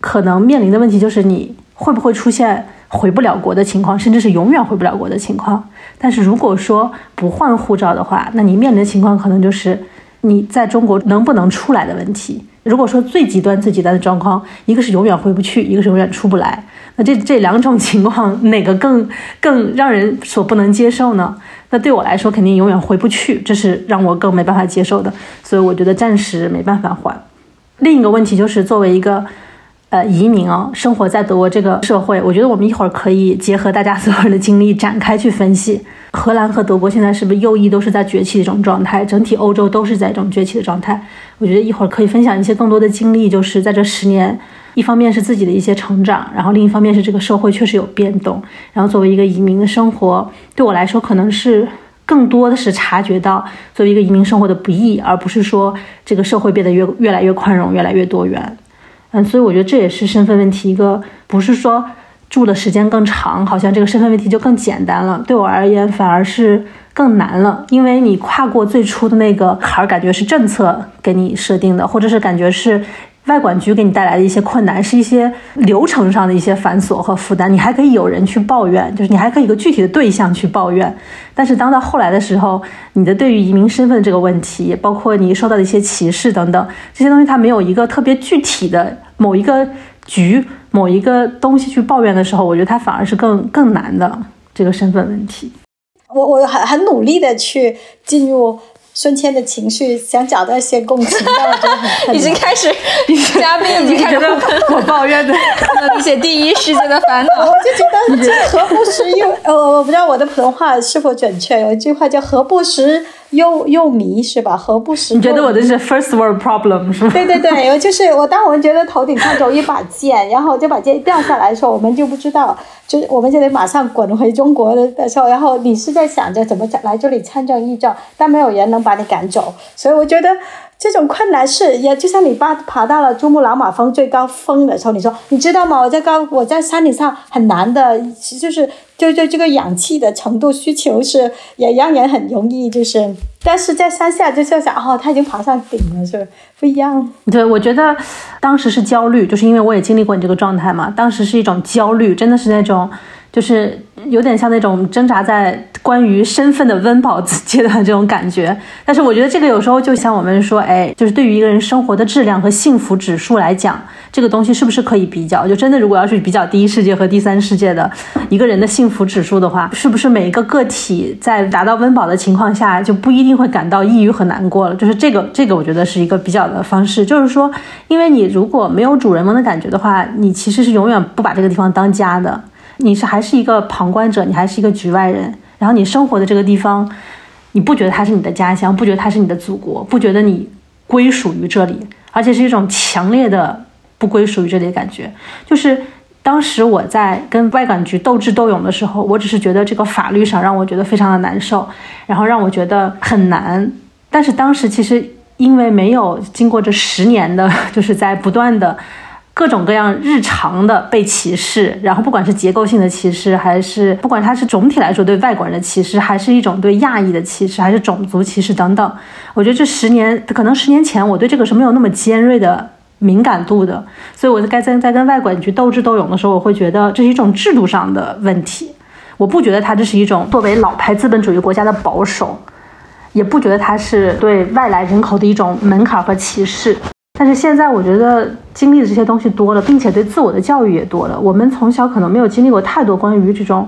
C: 可能面临的问题就是你会不会出现回不了国的情况，甚至是永远回不了国的情况。但是如果说不换护照的话，那你面临的情况可能就是你在中国能不能出来的问题。如果说最极端、最极端的状况，一个是永远回不去，一个是永远出不来，那这这两种情况哪个更更让人所不能接受呢？那对我来说，肯定永远回不去，这是让我更没办法接受的。所以我觉得暂时没办法换。另一个问题就是，作为一个。呃，移民啊，生活在德国这个社会，我觉得我们一会儿可以结合大家所有人的经历展开去分析。荷兰和德国现在是不是右翼都是在崛起的这种状态？整体欧洲都是在这种崛起的状态。我觉得一会儿可以分享一些更多的经历，就是在这十年，一方面是自己的一些成长，然后另一方面是这个社会确实有变动。然后作为一个移民的生活，对我来说可能是更多的是察觉到作为一个移民生活的不易，而不是说这个社会变得越越来越宽容，越来越多元。嗯，所以我觉得这也是身份问题一个，不是说住的时间更长，好像这个身份问题就更简单了。对我而言，反而是更难了，因为你跨过最初的那个坎儿，感觉是政策给你设定的，或者是感觉是。外管局给你带来的一些困难，是一些流程上的一些繁琐和负担。你还可以有人去抱怨，就是你还可以一个具体的对象去抱怨。但是当到后来的时候，你的对于移民身份这个问题，包括你受到的一些歧视等等这些东西，它没有一个特别具体的某一个局、某一个东西去抱怨的时候，我觉得他反而是更更难的这个身份问题。
D: 我我很很努力的去进入。孙谦的情绪想找到一些共情，但我觉得很
A: 已经开始，嘉宾已经开始
C: 我抱怨的
A: 一些第一世界的烦恼。
D: 我就觉得这何不食又呃，我不知道我的普通话是否准确。有一句话叫“何不食又又迷”，是吧？何不食？
C: 你觉得我的是 first world problem 是吗？
D: 对对对，我就是我。当我们觉得头顶上有一把剑，然后这把剑掉下来的时候，我们就不知道。就我们就得马上滚回中国的的时候，然后你是在想着怎么来这里参政议政，但没有人能把你赶走，所以我觉得这种困难是也就像你爸爬到了珠穆朗玛峰最高峰的时候，你说你知道吗？我在高我在山顶上很难的，就是就就这个氧气的程度需求是也让人很容易就是，但是在山下就是想哦，他已经爬上顶了，是不一样。
C: 对，我觉得当时是焦虑，就是因为我也经历过你这个状态嘛，当时是一种焦虑，真的是那种。就是有点像那种挣扎在关于身份的温饱阶段这种感觉，但是我觉得这个有时候就像我们说，哎，就是对于一个人生活的质量和幸福指数来讲，这个东西是不是可以比较？就真的如果要是比较第一世界和第三世界的一个人的幸福指数的话，是不是每一个个体在达到温饱的情况下就不一定会感到抑郁和难过了？就是这个这个，我觉得是一个比较的方式，就是说，因为你如果没有主人翁的感觉的话，你其实是永远不把这个地方当家的。你是还是一个旁观者，你还是一个局外人。然后你生活的这个地方，你不觉得它是你的家乡，不觉得它是你的祖国，不觉得你归属于这里，而且是一种强烈的不归属于这里的感觉。就是当时我在跟外管局斗智斗勇的时候，我只是觉得这个法律上让我觉得非常的难受，然后让我觉得很难。但是当时其实因为没有经过这十年的，就是在不断的。各种各样日常的被歧视，然后不管是结构性的歧视，还是不管它是总体来说对外国人的歧视，还是一种对亚裔的歧视，还是种族歧视等等，我觉得这十年可能十年前我对这个是没有那么尖锐的敏感度的。所以我在在在跟外管局斗智斗勇的时候，我会觉得这是一种制度上的问题。我不觉得它这是一种作为老牌资本主义国家的保守，也不觉得它是对外来人口的一种门槛和歧视。但是现在我觉得经历的这些东西多了，并且对自我的教育也多了。我们从小可能没有经历过太多关于这种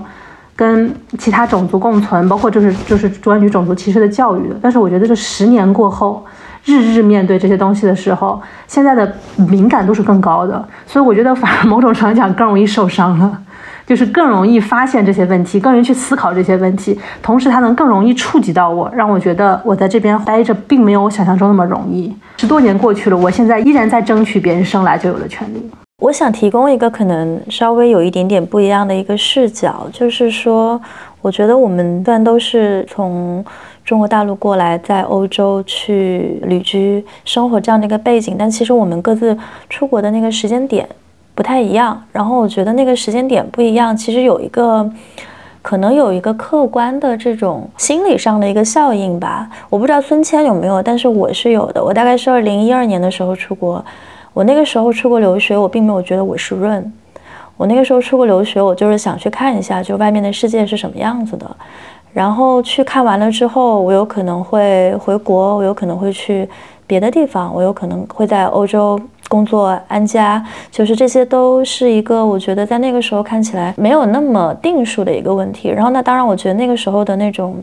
C: 跟其他种族共存，包括就是就是关于种族歧视的教育的。但是我觉得这十年过后，日日面对这些东西的时候，现在的敏感度是更高的。所以我觉得反而某种程度讲 更容易受伤了。就是更容易发现这些问题，更容易去思考这些问题，同时它能更容易触及到我，让我觉得我在这边待着并没有我想象中那么容易。十多年过去了，我现在依然在争取别人生来就有的权利。
B: 我想提供一个可能稍微有一点点不一样的一个视角，就是说，我觉得我们虽然都是从中国大陆过来，在欧洲去旅居生活这样的一个背景，但其实我们各自出国的那个时间点。不太一样，然后我觉得那个时间点不一样，其实有一个可能有一个客观的这种心理上的一个效应吧。我不知道孙谦有没有，但是我是有的。我大概是二零一二年的时候出国，我那个时候出国留学，我并没有觉得我是润。我那个时候出国留学，我就是想去看一下，就外面的世界是什么样子的。然后去看完了之后，我有可能会回国，我有可能会去别的地方，我有可能会在欧洲。工作安家，就是这些都是一个我觉得在那个时候看起来没有那么定数的一个问题。然后那当然，我觉得那个时候的那种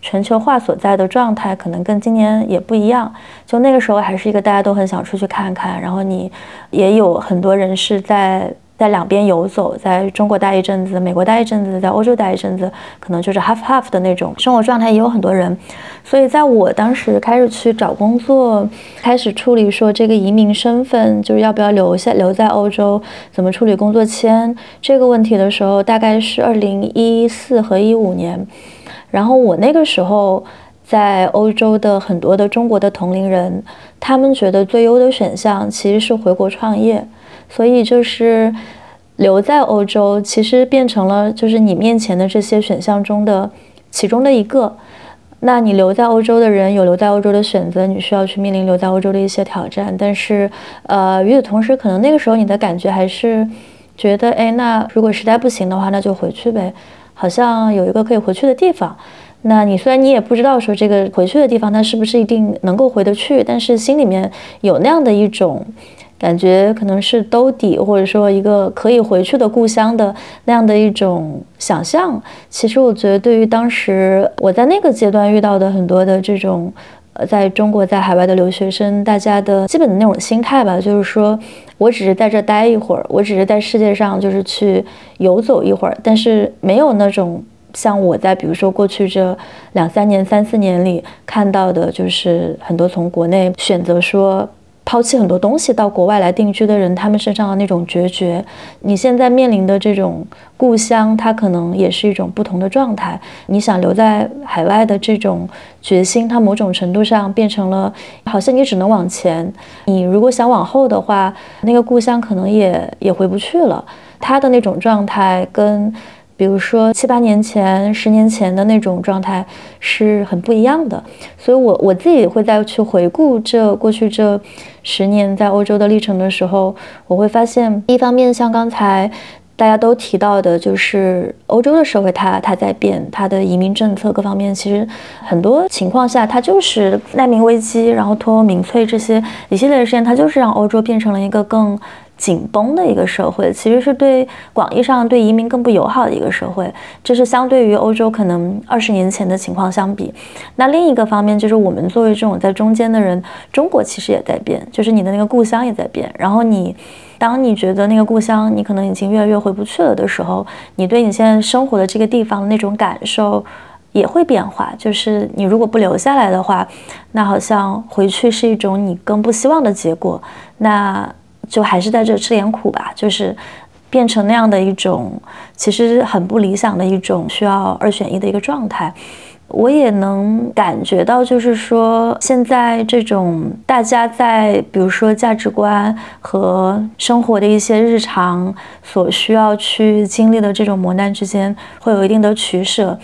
B: 全球化所在的状态，可能跟今年也不一样。就那个时候还是一个大家都很想出去看看，然后你也有很多人是在。在两边游走，在中国待一阵子，美国待一阵子，在欧洲待一阵子，可能就是 half half 的那种生活状态，也有很多人。所以在我当时开始去找工作，开始处理说这个移民身份，就是要不要留下留在欧洲，怎么处理工作签这个问题的时候，大概是二零一四和一五年。然后我那个时候在欧洲的很多的中国的同龄人，他们觉得最优的选项其实是回国创业。所以就是留在欧洲，其实变成了就是你面前的这些选项中的其中的一个。那你留在欧洲的人有留在欧洲的选择，你需要去面临留在欧洲的一些挑战。但是，呃，与此同时，可能那个时候你的感觉还是觉得，哎，那如果实在不行的话，那就回去呗。好像有一个可以回去的地方。那你虽然你也不知道说这个回去的地方，它是不是一定能够回得去，但是心里面有那样的一种。感觉可能是兜底，或者说一个可以回去的故乡的那样的一种想象。其实我觉得，对于当时我在那个阶段遇到的很多的这种，呃，在中国在海外的留学生，大家的基本的那种心态吧，就是说我只是在这待一会儿，我只是在世界上就是去游走一会儿，但是没有那种像我在比如说过去这两三年、三四年里看到的，就是很多从国内选择说。抛弃很多东西到国外来定居的人，他们身上的那种决绝，你现在面临的这种故乡，它可能也是一种不同的状态。你想留在海外的这种决心，它某种程度上变成了，好像你只能往前。你如果想往后的话，那个故乡可能也也回不去了。他的那种状态跟。比如说七八年前、十年前的那种状态是很不一样的，所以我我自己会再去回顾这过去这十年在欧洲的历程的时候，我会发现，一方面像刚才大家都提到的，就是欧洲的社会它它在变，它的移民政策各方面，其实很多情况下它就是难民危机，然后脱欧民粹这些一系列的事件，它就是让欧洲变成了一个更。紧绷的一个社会，其实是对广义上对移民更不友好的一个社会。这是相对于欧洲可能二十年前的情况相比。那另一个方面就是我们作为这种在中间的人，中国其实也在变，就是你的那个故乡也在变。然后你，当你觉得那个故乡你可能已经越来越回不去了的时候，你对你现在生活的这个地方的那种感受也会变化。就是你如果不留下来的话，那好像回去是一种你更不希望的结果。那。就还是在这吃点苦吧，就是变成那样的一种，其实很不理想的一种需要二选一的一个状态。我也能感觉到，就是说现在这种大家在比如说价值观和生活的一些日常所需要去经历的这种磨难之间，会有一定的取舍。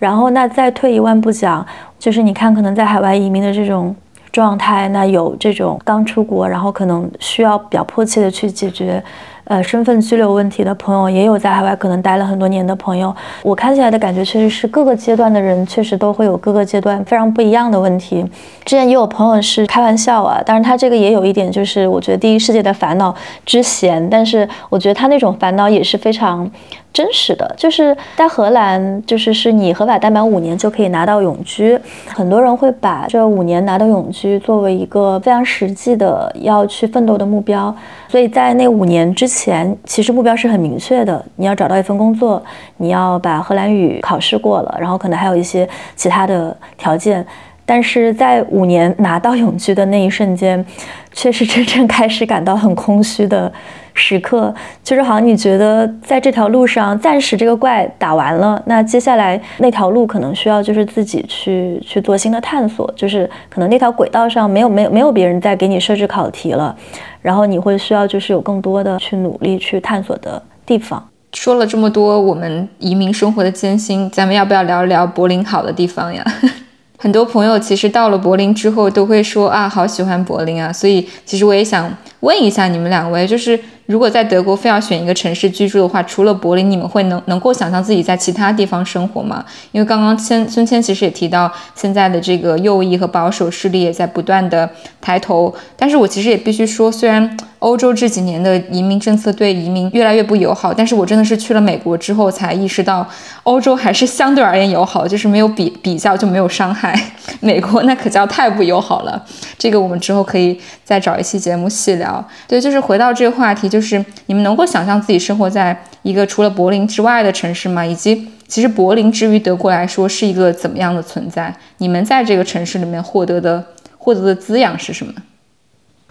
B: 然后那再退一万步讲，就是你看可能在海外移民的这种。状态，那有这种刚出国，然后可能需要比较迫切的去解决。呃，身份居留问题的朋友也有在海外可能待了很多年的朋友，我看起来的感觉确实是各个阶段的人确实都会有各个阶段非常不一样的问题。之前也有朋友是开玩笑啊，当然他这个也有一点就是我觉得第一世界的烦恼之嫌，但是我觉得他那种烦恼也是非常。真实的就是在荷兰，就是是你合法待满五年就可以拿到永居。很多人会把这五年拿到永居作为一个非常实际的要去奋斗的目标。所以在那五年之前，其实目标是很明确的：你要找到一份工作，你要把荷兰语考试过了，然后可能还有一些其他的条件。但是在五年拿到永居的那一瞬间，却是真正开始感到很空虚的。时刻就是好像你觉得在这条路上暂时这个怪打完了，那接下来那条路可能需要就是自己去去做新的探索，就是可能那条轨道上没有没有没有别人在给你设置考题了，然后你会需要就是有更多的去努力去探索的地方。
A: 说了这么多我们移民生活的艰辛，咱们要不要聊一聊柏林好的地方呀？很多朋友其实到了柏林之后都会说啊，好喜欢柏林啊，所以其实我也想问一下你们两位，就是。如果在德国非要选一个城市居住的话，除了柏林，你们会能能够想象自己在其他地方生活吗？因为刚刚千孙谦其实也提到，现在的这个右翼和保守势力也在不断的抬头。但是我其实也必须说，虽然欧洲这几年的移民政策对移民越来越不友好，但是我真的是去了美国之后才意识到，欧洲还是相对而言友好，就是没有比比较就没有伤害。美国那可叫太不友好了。这个我们之后可以再找一期节目细聊。对，就是回到这个话题。就是你们能够想象自己生活在一个除了柏林之外的城市吗？以及其实柏林之于德国来说是一个怎么样的存在？你们在这个城市里面获得的获得的滋养是什么？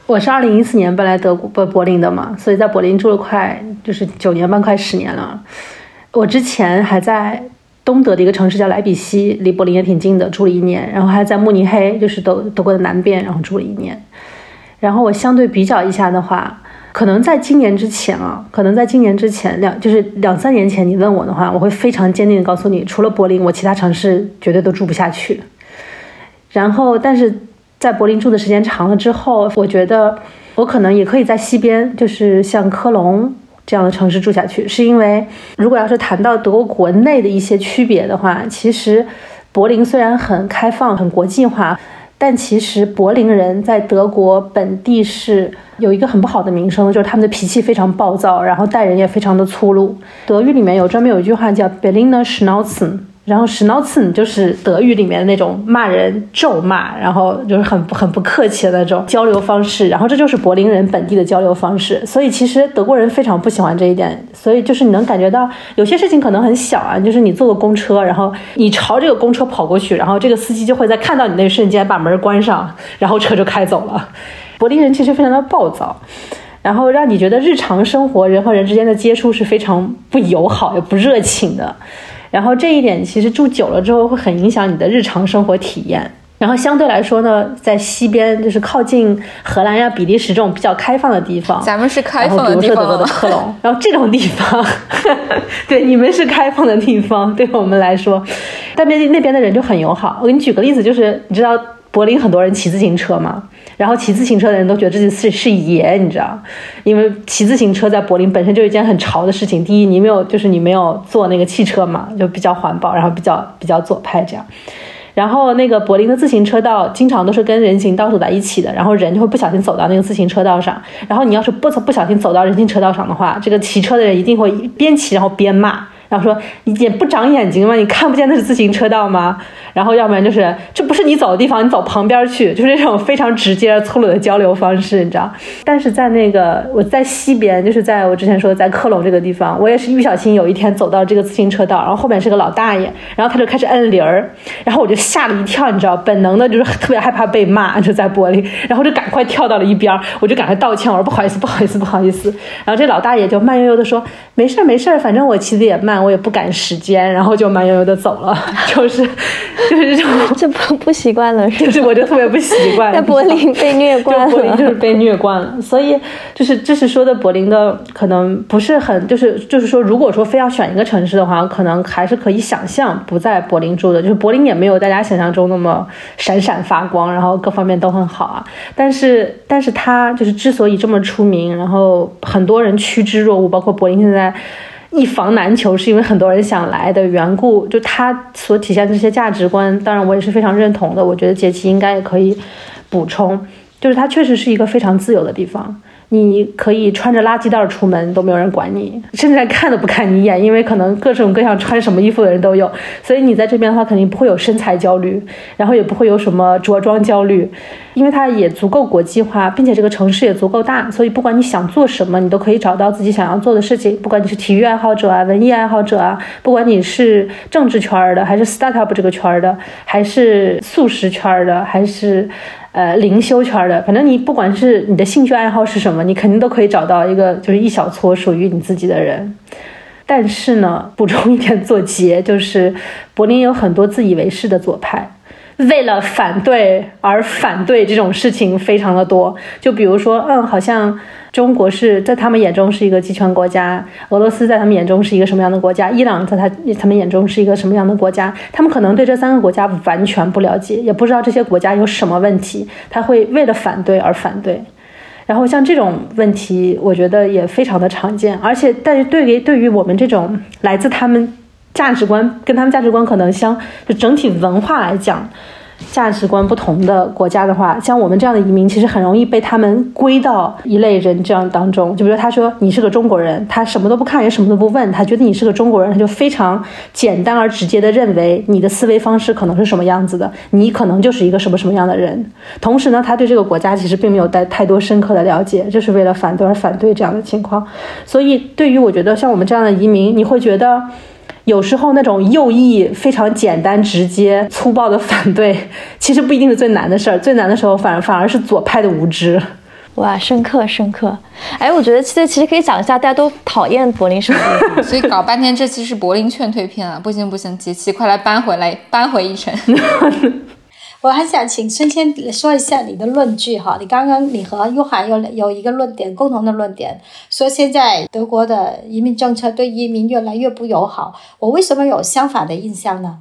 C: 我是二零一四年搬来德国不柏林的嘛，所以在柏林住了快就是九年半，快十年了。我之前还在东德的一个城市叫莱比锡，离柏林也挺近的，住了一年。然后还在慕尼黑，就是德德国的南边，然后住了一年。然后我相对比较一下的话。可能在今年之前啊，可能在今年之前两就是两三年前，你问我的话，我会非常坚定的告诉你，除了柏林，我其他城市绝对都住不下去。然后，但是在柏林住的时间长了之后，我觉得我可能也可以在西边，就是像科隆这样的城市住下去，是因为如果要是谈到德国国内的一些区别的话，其实柏林虽然很开放、很国际化。但其实柏林人在德国本地是有一个很不好的名声，就是他们的脾气非常暴躁，然后待人也非常的粗鲁。德语里面有专门有一句话叫 Berliner Schnauzen。然后 s c h n a u z e n 就是德语里面的那种骂人、咒骂，然后就是很很不客气的那种交流方式。然后这就是柏林人本地的交流方式。所以其实德国人非常不喜欢这一点。所以就是你能感觉到有些事情可能很小啊，就是你坐个公车，然后你朝这个公车跑过去，然后这个司机就会在看到你那一瞬间把门关上，然后车就开走了。柏林人其实非常的暴躁，然后让你觉得日常生活人和人之间的接触是非常不友好也不热情的。然后这一点其实住久了之后会很影响你的日常生活体验。然后相对来说呢，在西边就是靠近荷兰呀、比利时这种比较开放的地方，
A: 咱们是开放的
C: 地方。比如说德国的科隆，然后这种地方，对你们是开放的地方，对我们来说，但边那边的人就很友好。我给你举个例子，就是你知道柏林很多人骑自行车嘛？然后骑自行车的人都觉得自己是是爷，你知道，因为骑自行车在柏林本身就是一件很潮的事情。第一，你没有就是你没有坐那个汽车嘛，就比较环保，然后比较比较左派这样。然后那个柏林的自行车道经常都是跟人行道走在一起的，然后人就会不小心走到那个自行车道上。然后你要是不不小心走到人行车道上的话，这个骑车的人一定会边骑然后边骂。然后说你也不长眼睛吗？你看不见那是自行车道吗？然后要不然就是这不是你走的地方，你走旁边去，就是这种非常直接粗鲁的交流方式，你知道？但是在那个我在西边，就是在我之前说的在克隆这个地方，我也是一不小心有一天走到这个自行车道，然后后面是个老大爷，然后他就开始摁铃儿，然后我就吓了一跳，你知道，本能的就是特别害怕被骂，就在玻璃，然后就赶快跳到了一边，我就赶快道歉，我说不好意思，不好意思，不好意思。然后这老大爷就慢悠悠的说，没事儿没事儿，反正我骑的也慢。我也不赶时间，然后就慢悠悠的走了，就是 就是这种，
B: 这不不习惯了，
C: 就是我就特别不习惯。
B: 在柏林被虐惯了，
C: 柏林就是被虐惯了，所以就是这是说的柏林的可能不是很，就是就是说，如果说非要选一个城市的话，可能还是可以想象不在柏林住的，就是柏林也没有大家想象中那么闪闪发光，然后各方面都很好啊。但是但是它就是之所以这么出名，然后很多人趋之若鹜，包括柏林现在。一房难求，是因为很多人想来的缘故。就他所体现的这些价值观，当然我也是非常认同的。我觉得杰奇应该也可以补充，就是它确实是一个非常自由的地方。你可以穿着垃圾袋出门都没有人管你，甚至连看都不看你一眼，因为可能各种各样穿什么衣服的人都有。所以你在这边的话，肯定不会有身材焦虑，然后也不会有什么着装焦虑，因为它也足够国际化，并且这个城市也足够大，所以不管你想做什么，你都可以找到自己想要做的事情。不管你是体育爱好者啊，文艺爱好者啊，不管你是政治圈的，还是 startup 这个圈的，还是素食圈的，还是。呃，灵修圈的，反正你不管是你的兴趣爱好是什么，你肯定都可以找到一个就是一小撮属于你自己的人。但是呢，补充一点做结，就是柏林有很多自以为是的左派。为了反对而反对这种事情非常的多，就比如说，嗯，好像中国是在他们眼中是一个集权国家，俄罗斯在他们眼中是一个什么样的国家，伊朗在他他们眼中是一个什么样的国家，他们可能对这三个国家完全不了解，也不知道这些国家有什么问题，他会为了反对而反对。然后像这种问题，我觉得也非常的常见，而且但是对于对于我们这种来自他们。价值观跟他们价值观可能相，就整体文化来讲，价值观不同的国家的话，像我们这样的移民，其实很容易被他们归到一类人这样当中。就比如他说你是个中国人，他什么都不看，也什么都不问，他觉得你是个中国人，他就非常简单而直接的认为你的思维方式可能是什么样子的，你可能就是一个什么什么样的人。同时呢，他对这个国家其实并没有带太多深刻的了解，就是为了反对而反对这样的情况。所以，对于我觉得像我们这样的移民，你会觉得。有时候那种右翼非常简单、直接、粗暴的反对，其实不一定是最难的事儿。最难的时候，反而反而是左派的无知。
B: 哇，深刻深刻！哎，我觉得这其实可以讲一下，大家都讨厌柏林什么？
A: 所以搞半天，这期是柏林劝退片啊！不行不行，杰奇，快来搬回来，搬回一城。
D: 我还想请孙谦说一下你的论据哈，你刚刚你和约翰有有一个论点，共同的论点，说现在德国的移民政策对移民越来越不友好，我为什么有相反的印象呢？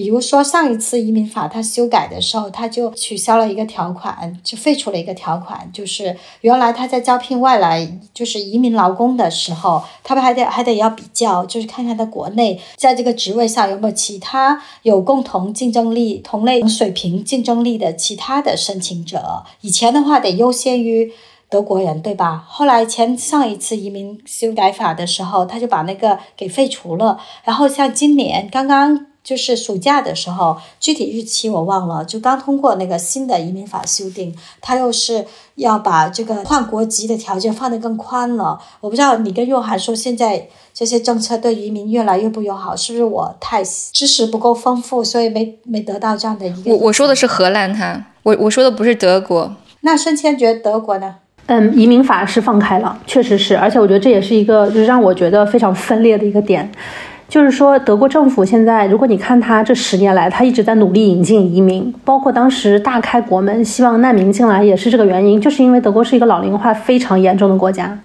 D: 比如说上一次移民法它修改的时候，它就取消了一个条款，就废除了一个条款，就是原来他在招聘外来就是移民劳工的时候，他们还得还得要比较，就是看看他国内在这个职位上有没有其他有共同竞争力、同类水平竞争力的其他的申请者。以前的话得优先于德国人，对吧？后来前上一次移民修改法的时候，他就把那个给废除了。然后像今年刚刚。就是暑假的时候，具体日期我忘了。就刚通过那个新的移民法修订，他又是要把这个换国籍的条件放得更宽了。我不知道你跟若涵说现在这些政策对移民越来越不友好，是不是我太知识不够丰富，所以没没得到这样的一个？
A: 我我说的是荷兰，他我我说的不是德国。
D: 那孙谦觉得德国呢？
C: 嗯，移民法是放开了，确实是，而且我觉得这也是一个就是让我觉得非常分裂的一个点。就是说，德国政府现在，如果你看他这十年来，他一直在努力引进移民，包括当时大开国门，希望难民进来，也是这个原因，就是因为德国是一个老龄化非常严重的国家，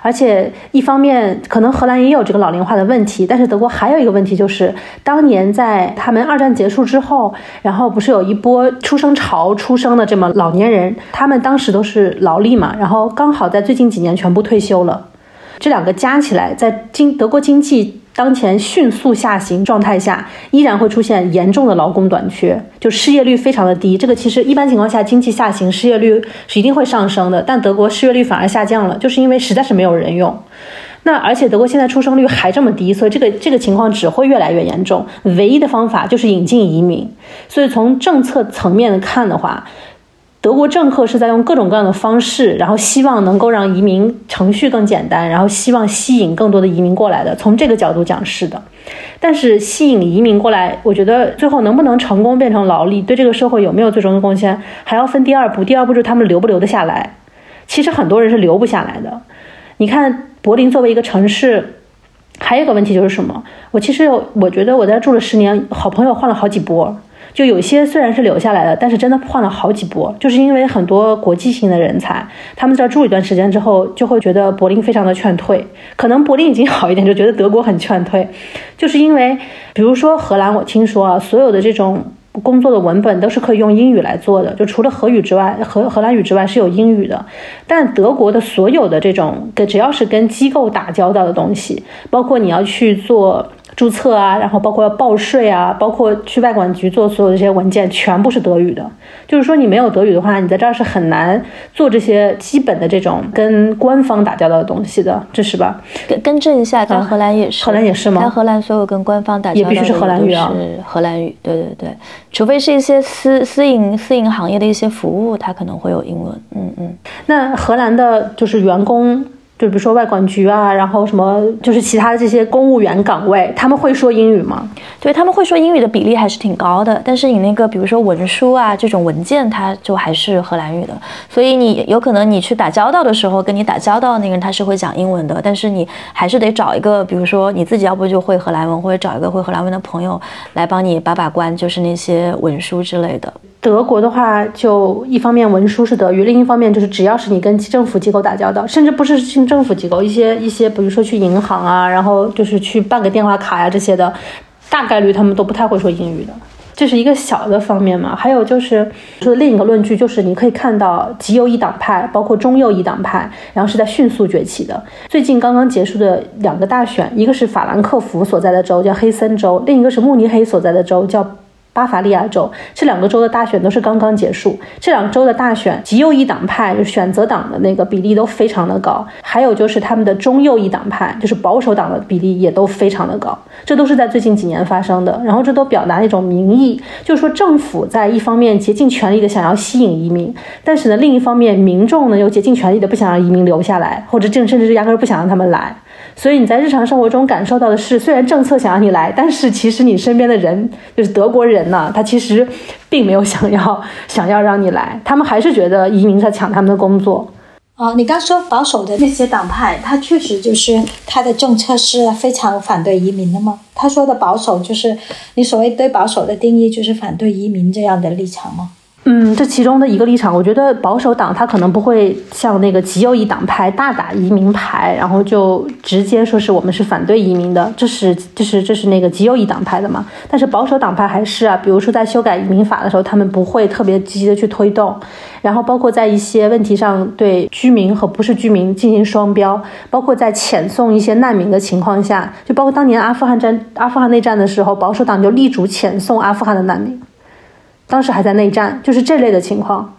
C: 而且一方面可能荷兰也有这个老龄化的问题，但是德国还有一个问题就是，当年在他们二战结束之后，然后不是有一波出生潮出生的这么老年人，他们当时都是劳力嘛，然后刚好在最近几年全部退休了，这两个加起来，在经德国经济。当前迅速下行状态下，依然会出现严重的劳工短缺，就失业率非常的低。这个其实一般情况下，经济下行，失业率是一定会上升的，但德国失业率反而下降了，就是因为实在是没有人用。那而且德国现在出生率还这么低，所以这个这个情况只会越来越严重。唯一的方法就是引进移民。所以从政策层面看的话，德国政客是在用各种各样的方式，然后希望能够让移民程序更简单，然后希望吸引更多的移民过来的。从这个角度讲是的，但是吸引移民过来，我觉得最后能不能成功变成劳力，对这个社会有没有最终的贡献，还要分第二步。第二步就是他们留不留得下来。其实很多人是留不下来的。你看柏林作为一个城市。还有一个问题就是什么？我其实我觉得我在住了十年，好朋友换了好几波。就有些虽然是留下来的，但是真的换了好几波，就是因为很多国际性的人才，他们在住一段时间之后，就会觉得柏林非常的劝退。可能柏林已经好一点，就觉得德国很劝退，就是因为，比如说荷兰，我听说啊，所有的这种工作的文本都是可以用英语来做的，就除了荷语之外，荷荷兰语之外是有英语的。但德国的所有的这种跟只要是跟机构打交道的东西，包括你要去做。注册啊，然后包括要报税啊，包括去外管局做所有这些文件，全部是德语的。就是说，你没有德语的话，你在这儿是很难做这些基本的这种跟官方打交道的东西的，这是吧？
B: 更更正一下，在荷兰也是，
C: 荷兰也是吗？
B: 在荷兰，所有跟官方打交道
C: 也必须是荷兰语啊，
B: 是荷兰语。对对对，除非是一些私私营私营行业的一些服务，它可能会有英文。嗯嗯。
C: 那荷兰的就是员工。就比如说外管局啊，然后什么就是其他的这些公务员岗位，他们会说英语吗？
B: 对他们会说英语的比例还是挺高的，但是你那个比如说文书啊这种文件，它就还是荷兰语的。所以你有可能你去打交道的时候，跟你打交道那个人他是会讲英文的，但是你还是得找一个，比如说你自己要不就会荷兰文，或者找一个会荷兰文的朋友来帮你把把关，就是那些文书之类的。
C: 德国的话，就一方面文书是德语，另一方面就是只要是你跟政府机构打交道，甚至不是去政府机构，一些一些，比如说去银行啊，然后就是去办个电话卡呀这些的，大概率他们都不太会说英语的。这是一个小的方面嘛。还有就是说另一个论据，就是你可以看到极右翼党派，包括中右翼党派，然后是在迅速崛起的。最近刚刚结束的两个大选，一个是法兰克福所在的州叫黑森州，另一个是慕尼黑所在的州叫。巴伐利亚州这两个州的大选都是刚刚结束，这两州的大选极右翼党派就选择党的那个比例都非常的高，还有就是他们的中右翼党派就是保守党的比例也都非常的高，这都是在最近几年发生的。然后这都表达一种民意，就是说政府在一方面竭尽全力的想要吸引移民，但是呢另一方面民众呢又竭尽全力的不想让移民留下来，或者甚至是压根儿不想让他们来。所以你在日常生活中感受到的是，虽然政策想让你来，但是其实你身边的人就是德国人呢，他其实并没有想要想要让你来，他们还是觉得移民在抢他们的工作。
D: 哦，你刚说保守的那些党派，他确实就是他的政策是非常反对移民的吗？他说的保守就是你所谓对保守的定义，就是反对移民这样的立场吗？
C: 嗯，这其中的一个立场，我觉得保守党他可能不会像那个极右翼党派大打移民牌，然后就直接说是我们是反对移民的，这是这是这是那个极右翼党派的嘛？但是保守党派还是啊，比如说在修改移民法的时候，他们不会特别积极的去推动，然后包括在一些问题上对居民和不是居民进行双标，包括在遣送一些难民的情况下，就包括当年阿富汗战阿富汗内战的时候，保守党就力主遣送阿富汗的难民。当时还在内战，就是这类的情况，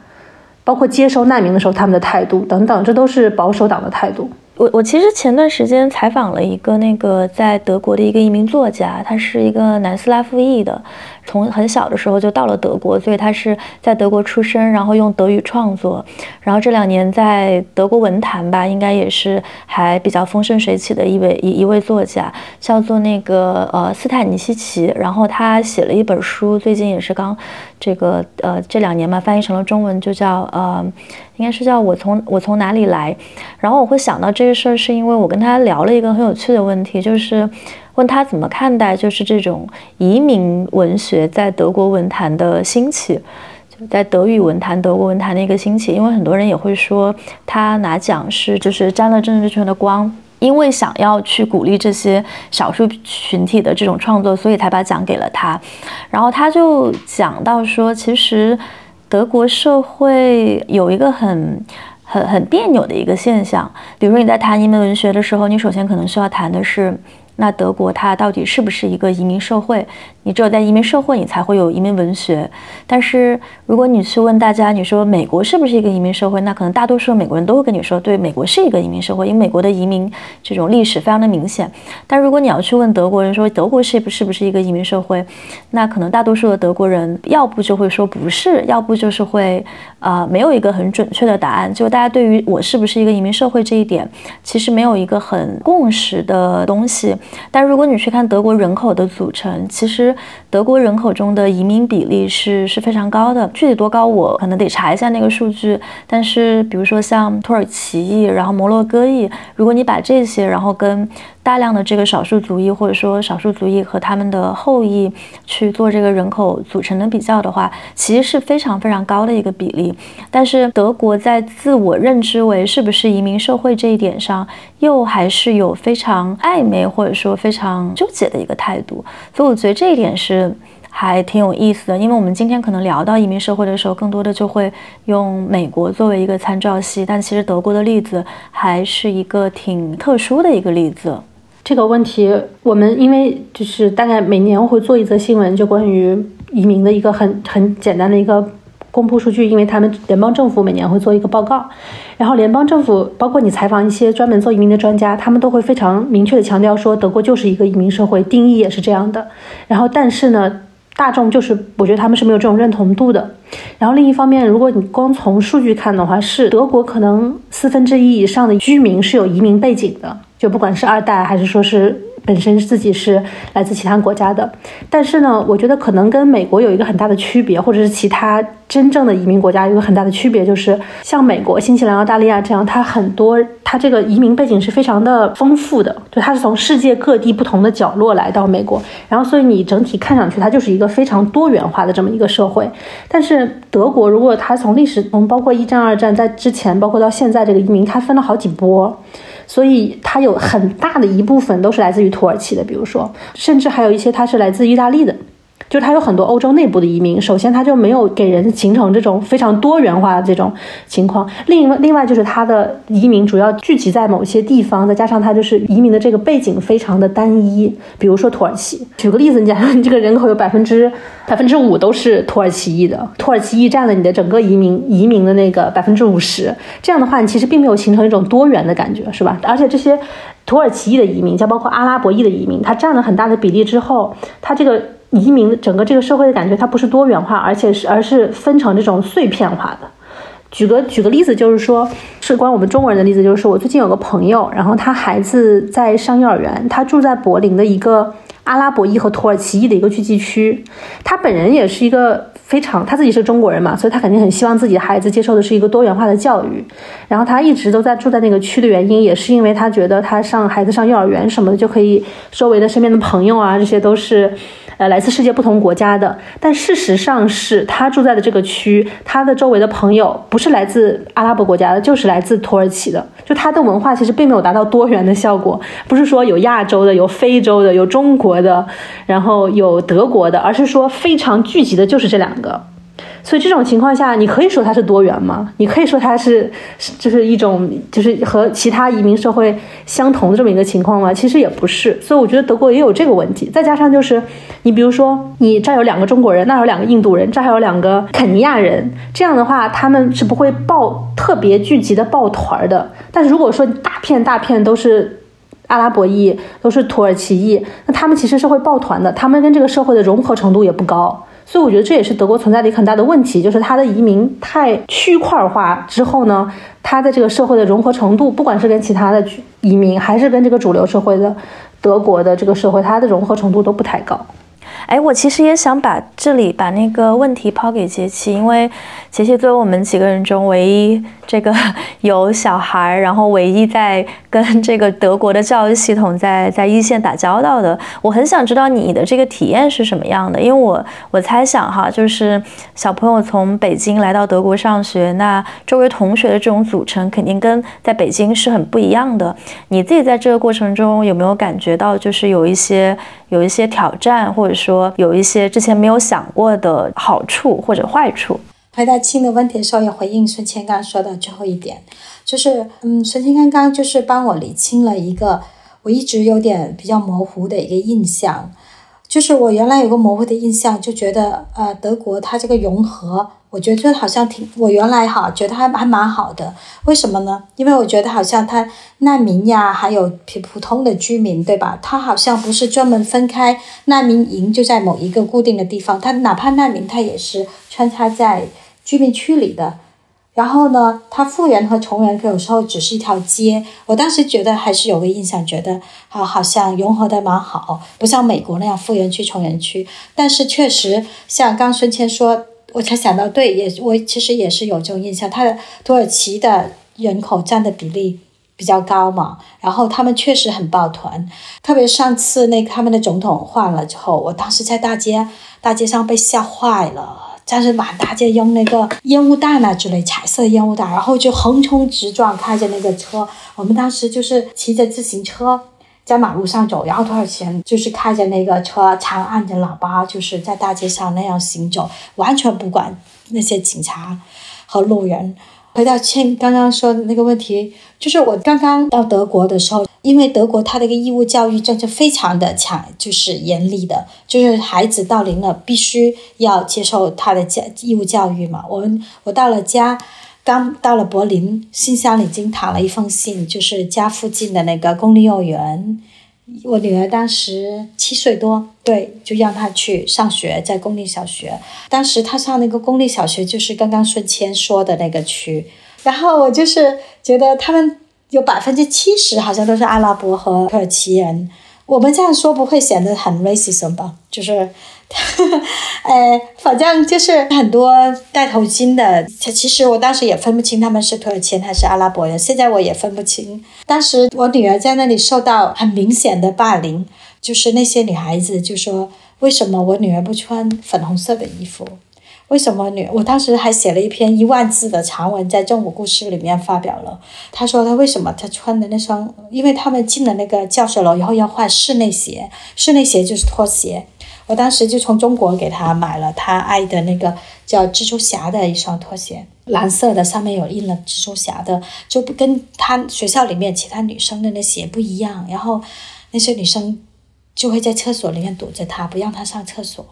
C: 包括接收难民的时候他们的态度等等，这都是保守党的态度。
B: 我我其实前段时间采访了一个那个在德国的一个移民作家，他是一个南斯拉夫裔的。从很小的时候就到了德国，所以他是在德国出生，然后用德语创作，然后这两年在德国文坛吧，应该也是还比较风生水起的一位一一位作家，叫做那个呃斯坦尼西奇，然后他写了一本书，最近也是刚这个呃这两年嘛翻译成了中文，就叫呃应该是叫我从我从哪里来，然后我会想到这个事儿，是因为我跟他聊了一个很有趣的问题，就是。问他怎么看待就是这种移民文学在德国文坛的兴起，就在德语文坛、德国文坛的一个兴起。因为很多人也会说他拿奖是就是沾了政治权的光，因为想要去鼓励这些少数群体的这种创作，所以才把奖给了他。然后他就讲到说，其实德国社会有一个很很很别扭的一个现象，比如说你在谈移民文学的时候，你首先可能需要谈的是。那德国它到底是不是一个移民社会？你只有在移民社会，你才会有移民文学。但是如果你去问大家，你说美国是不是一个移民社会？那可能大多数美国人都会跟你说，对，美国是一个移民社会，因为美国的移民这种历史非常的明显。但如果你要去问德国人说德国是不是不是一个移民社会，那可能大多数的德国人要不就会说不是，要不就是会啊没有一个很准确的答案。就大家对于我是不是一个移民社会这一点，其实没有一个很共识的东西。但如果你去看德国人口的组成，其实德国人口中的移民比例是是非常高的。具体多高，我可能得查一下那个数据。但是，比如说像土耳其裔，然后摩洛哥裔，如果你把这些，然后跟大量的这个少数族裔或者说少数族裔和他们的后裔去做这个人口组成的比较的话，其实是非常非常高的一个比例。但是德国在自我认知为是不是移民社会这一点上，又还是有非常暧昧或者说非常纠结的一个态度。所以我觉得这一点是。还挺有意思的，因为我们今天可能聊到移民社会的时候，更多的就会用美国作为一个参照系，但其实德国的例子还是一个挺特殊的一个例子。
C: 这个问题，我们因为就是大概每年会做一则新闻，就关于移民的一个很很简单的一个公布数据，因为他们联邦政府每年会做一个报告，然后联邦政府包括你采访一些专门做移民的专家，他们都会非常明确的强调说，德国就是一个移民社会，定义也是这样的。然后但是呢？大众就是，我觉得他们是没有这种认同度的。然后另一方面，如果你光从数据看的话，是德国可能四分之一以上的居民是有移民背景的，就不管是二代还是说是。本身自己是来自其他国家的，但是呢，我觉得可能跟美国有一个很大的区别，或者是其他真正的移民国家有一个很大的区别，就是像美国、新西兰、澳大利亚这样，它很多它这个移民背景是非常的丰富的，就它是从世界各地不同的角落来到美国，然后所以你整体看上去它就是一个非常多元化的这么一个社会。但是德国，如果它从历史从包括一战、二战在之前，包括到现在这个移民，它分了好几波。所以它有很大的一部分都是来自于土耳其的，比如说，甚至还有一些它是来自意大利的。就是它有很多欧洲内部的移民，首先它就没有给人形成这种非常多元化的这种情况。另外，另外就是它的移民主要聚集在某些地方，再加上它就是移民的这个背景非常的单一。比如说土耳其，举个例子，你假设 你这个人口有百分之百分之五都是土耳其裔的，土耳其裔占了你的整个移民移民的那个百分之五十，这样的话，你其实并没有形成一种多元的感觉，是吧？而且这些土耳其裔的移民，加包括阿拉伯裔的移民，它占了很大的比例之后，它这个。移民整个这个社会的感觉，它不是多元化，而且是而是分成这种碎片化的。举个举个例子，就是说，是关我们中国人的例子，就是我最近有个朋友，然后他孩子在上幼儿园，他住在柏林的一个阿拉伯裔和土耳其裔的一个聚集区，他本人也是一个。非常，他自己是中国人嘛，所以他肯定很希望自己的孩子接受的是一个多元化的教育。然后他一直都在住在那个区的原因，也是因为他觉得他上孩子上幼儿园什么的，就可以周围的身边的朋友啊，这些都是，呃，来自世界不同国家的。但事实上是他住在的这个区，他的周围的朋友不是来自阿拉伯国家的，就是来自土耳其的。就他的文化其实并没有达到多元的效果，不是说有亚洲的、有非洲的、有中国的，然后有德国的，而是说非常聚集的就是这两。个，所以这种情况下，你可以说它是多元吗？你可以说它是，就是一种，就是和其他移民社会相同的这么一个情况吗？其实也不是。所以我觉得德国也有这个问题。再加上就是，你比如说，你这儿有两个中国人，那有两个印度人，这还有两个肯尼亚人，这样的话，他们是不会抱特别聚集的抱团儿的。但是如果说大片大片都是阿拉伯裔，都是土耳其裔，那他们其实是会抱团的，他们跟这个社会的融合程度也不高。所以我觉得这也是德国存在的一个很大的问题，就是它的移民太区块化之后呢，它的这个社会的融合程度，不管是跟其他的移民，还是跟这个主流社会的德国的这个社会，它的融合程度都不太高。
B: 哎，我其实也想把这里把那个问题抛给杰奇，因为杰奇作为我们几个人中唯一这个 有小孩，然后唯一在跟这个德国的教育系统在在一线打交道的，我很想知道你的这个体验是什么样的。因为我我猜想哈，就是小朋友从北京来到德国上学，那周围同学的这种组成肯定跟在北京是很不一样的。你自己在这个过程中有没有感觉到，就是有一些有一些挑战，或者说？有一些之前没有想过的好处或者坏处。
D: 回答亲的问题的时候，也回应孙谦刚说的最后一点，就是嗯，孙谦刚刚就是帮我理清了一个我一直有点比较模糊的一个印象，就是我原来有个模糊的印象，就觉得呃，德国它这个融合。我觉得好像挺，我原来哈觉得还还蛮好的，为什么呢？因为我觉得好像它难民呀，还有普普通的居民，对吧？它好像不是专门分开，难民营就在某一个固定的地方，它哪怕难民，它也是穿插在居民区里的。然后呢，他富人和穷人有时候只是一条街。我当时觉得还是有个印象，觉得好好像融合的蛮好，不像美国那样富人区、穷人区。但是确实，像刚孙谦说。我才想到，对，也我其实也是有这种印象，他的土耳其的人口占的比例比较高嘛，然后他们确实很抱团。特别上次那他们的总统换了之后，我当时在大街大街上被吓坏了，但是满大街扔那个烟雾弹啊之类，彩色烟雾弹，然后就横冲直撞，开着那个车。我们当时就是骑着自行车在马路上走，然后多少钱就是开着那个车，长按着喇叭，就是在大街上那样行走，完全不管那些警察和路人。回到倩刚刚说的那个问题，就是我刚刚到德国的时候，因为德国它的一个义务教育政策非常的强，就是严厉的，就是孩子到龄了必须要接受他的教义务教育嘛。我们我到了家，刚到了柏林，信箱里已经躺了一封信，就是家附近的那个公立幼儿园。我女儿当时七岁多，对，就让她去上学，在公立小学。当时她上那个公立小学，就是刚刚顺谦说的那个区。然后我就是觉得他们有百分之七十好像都是阿拉伯和土耳其人。我们这样说不会显得很 racism 吧？就是，呃，反正就是很多戴头巾的。其实我当时也分不清他们是土耳其人还是阿拉伯人，现在我也分不清。当时我女儿在那里受到很明显的霸凌，就是那些女孩子就说：“为什么我女儿不穿粉红色的衣服？为什么女……”我当时还写了一篇一万字的长文在《正午故事》里面发表了。她说她为什么她穿的那双，因为他们进了那个教学楼以后要换室内鞋，室内鞋就是拖鞋。我当时就从中国给他买了他爱的那个叫蜘蛛侠的一双拖鞋。蓝色的，上面有印了蜘蛛侠的，就不跟他学校里面其他女生的那鞋不一样。然后那些女生就会在厕所里面堵着他，不让他上厕所。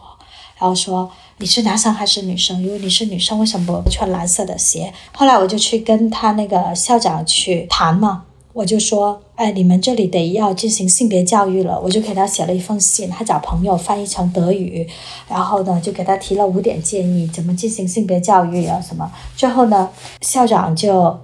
D: 然后说你是男生还是女生？如果你是女生，为什么不穿蓝色的鞋？后来我就去跟他那个校长去谈嘛。我就说，哎，你们这里得要进行性别教育了。我就给他写了一封信，他找朋友翻译成德语，然后呢，就给他提了五点建议，怎么进行性别教育啊什么。最后呢，校长就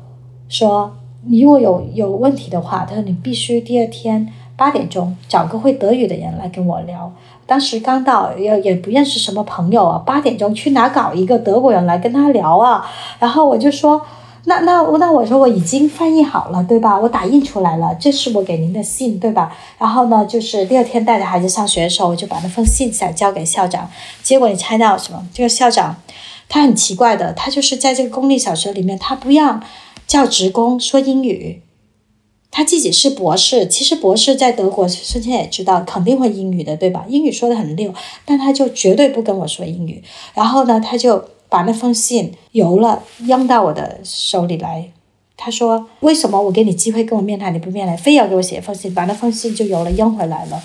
D: 说，你如果有有问题的话，他说你必须第二天八点钟找个会德语的人来跟我聊。当时刚到，也也不认识什么朋友啊，八点钟去哪搞一个德国人来跟他聊啊？然后我就说。那那那我说我已经翻译好了，对吧？我打印出来了，这是我给您的信，对吧？然后呢，就是第二天带着孩子上学的时候，我就把那封信想交给校长。结果你猜到什么？这个校长他很奇怪的，他就是在这个公立小学里面，他不让教职工说英语。他自己是博士，其实博士在德国，孙谦也知道肯定会英语的，对吧？英语说的很溜，但他就绝对不跟我说英语。然后呢，他就。把那封信邮了，扔到我的手里来。他说：“为什么我给你机会跟我面谈，你不面谈，非要给我写一封信？把那封信就邮了，扔回来了。”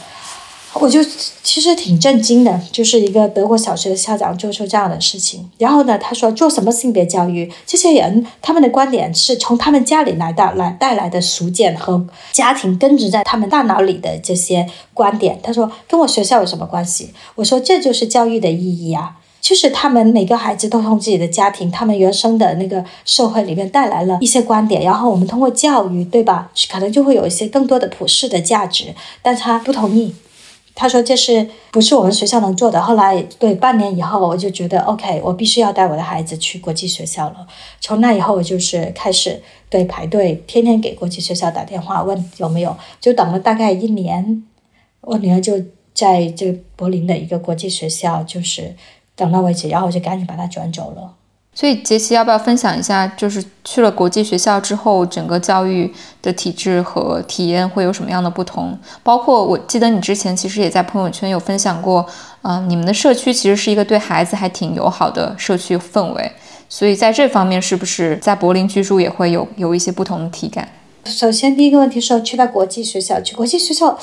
D: 我就其实挺震惊的，就是一个德国小学的校长做出这样的事情。然后呢，他说做什么性别教育？这些人他们的观点是从他们家里来的来带来的俗见和家庭根植在他们大脑里的这些观点。他说跟我学校有什么关系？我说这就是教育的意义啊。就是他们每个孩子都从自己的家庭、他们原生的那个社会里面带来了一些观点，然后我们通过教育，对吧？可能就会有一些更多的普世的价值。但他不同意，他说这是不是我们学校能做的？后来对半年以后，我就觉得 OK，我必须要带我的孩子去国际学校了。从那以后，我就是开始对排队，天天给国际学校打电话问有没有，就等了大概一年，我女儿就在这柏林的一个国际学校，就是。等到为止，然后我就赶紧把他转走了。
A: 所以杰西要不要分享一下，就是去了国际学校之后，整个教育的体制和体验会有什么样的不同？包括我记得你之前其实也在朋友圈有分享过，嗯，你们的社区其实是一个对孩子还挺友好的社区氛围。所以在这方面，是不是在柏林居住也会有有一些不同的体感？
D: 首先，第一个问题是去到国际学校，去国际学校。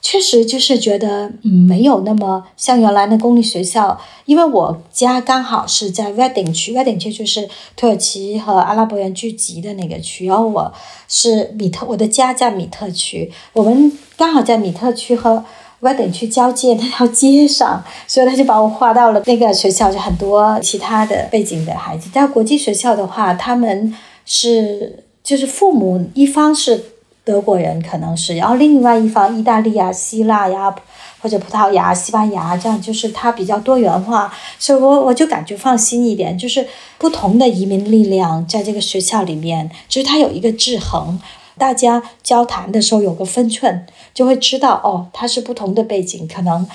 D: 确实就是觉得嗯没有那么像原来的公立学校，因为我家刚好是在 Wedding 区，Wedding 区就是土耳其和阿拉伯人聚集的那个区，然后我是米特，我的家在米特区，我们刚好在米特区和 Wedding 区交界那条街上，所以他就把我划到了那个学校，就很多其他的背景的孩子。在国际学校的话，他们是就是父母一方是。德国人可能是，然后另外一方，意大利啊、希腊呀，或者葡萄牙、西班牙，这样就是它比较多元化，所以我我就感觉放心一点，就是不同的移民力量在这个学校里面，就是它有一个制衡。大家交谈的时候有个分寸，就会知道哦，它是不同的背景，可能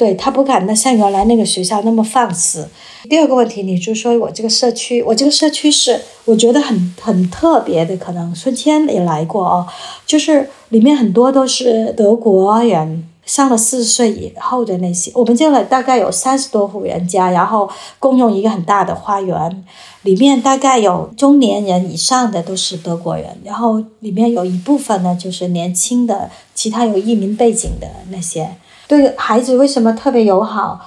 D: 对他不敢那像原来那个学校那么放肆。第二个问题，你就说我这个社区，我这个社区是我觉得很很特别的，可能孙谦也来过哦，就是里面很多都是德国人。上了四十岁以后的那些，我们这里大概有三十多户人家，然后共用一个很大的花园，里面大概有中年人以上的都是德国人，然后里面有一部分呢就是年轻的，其他有移民背景的那些，对孩子为什么特别友好？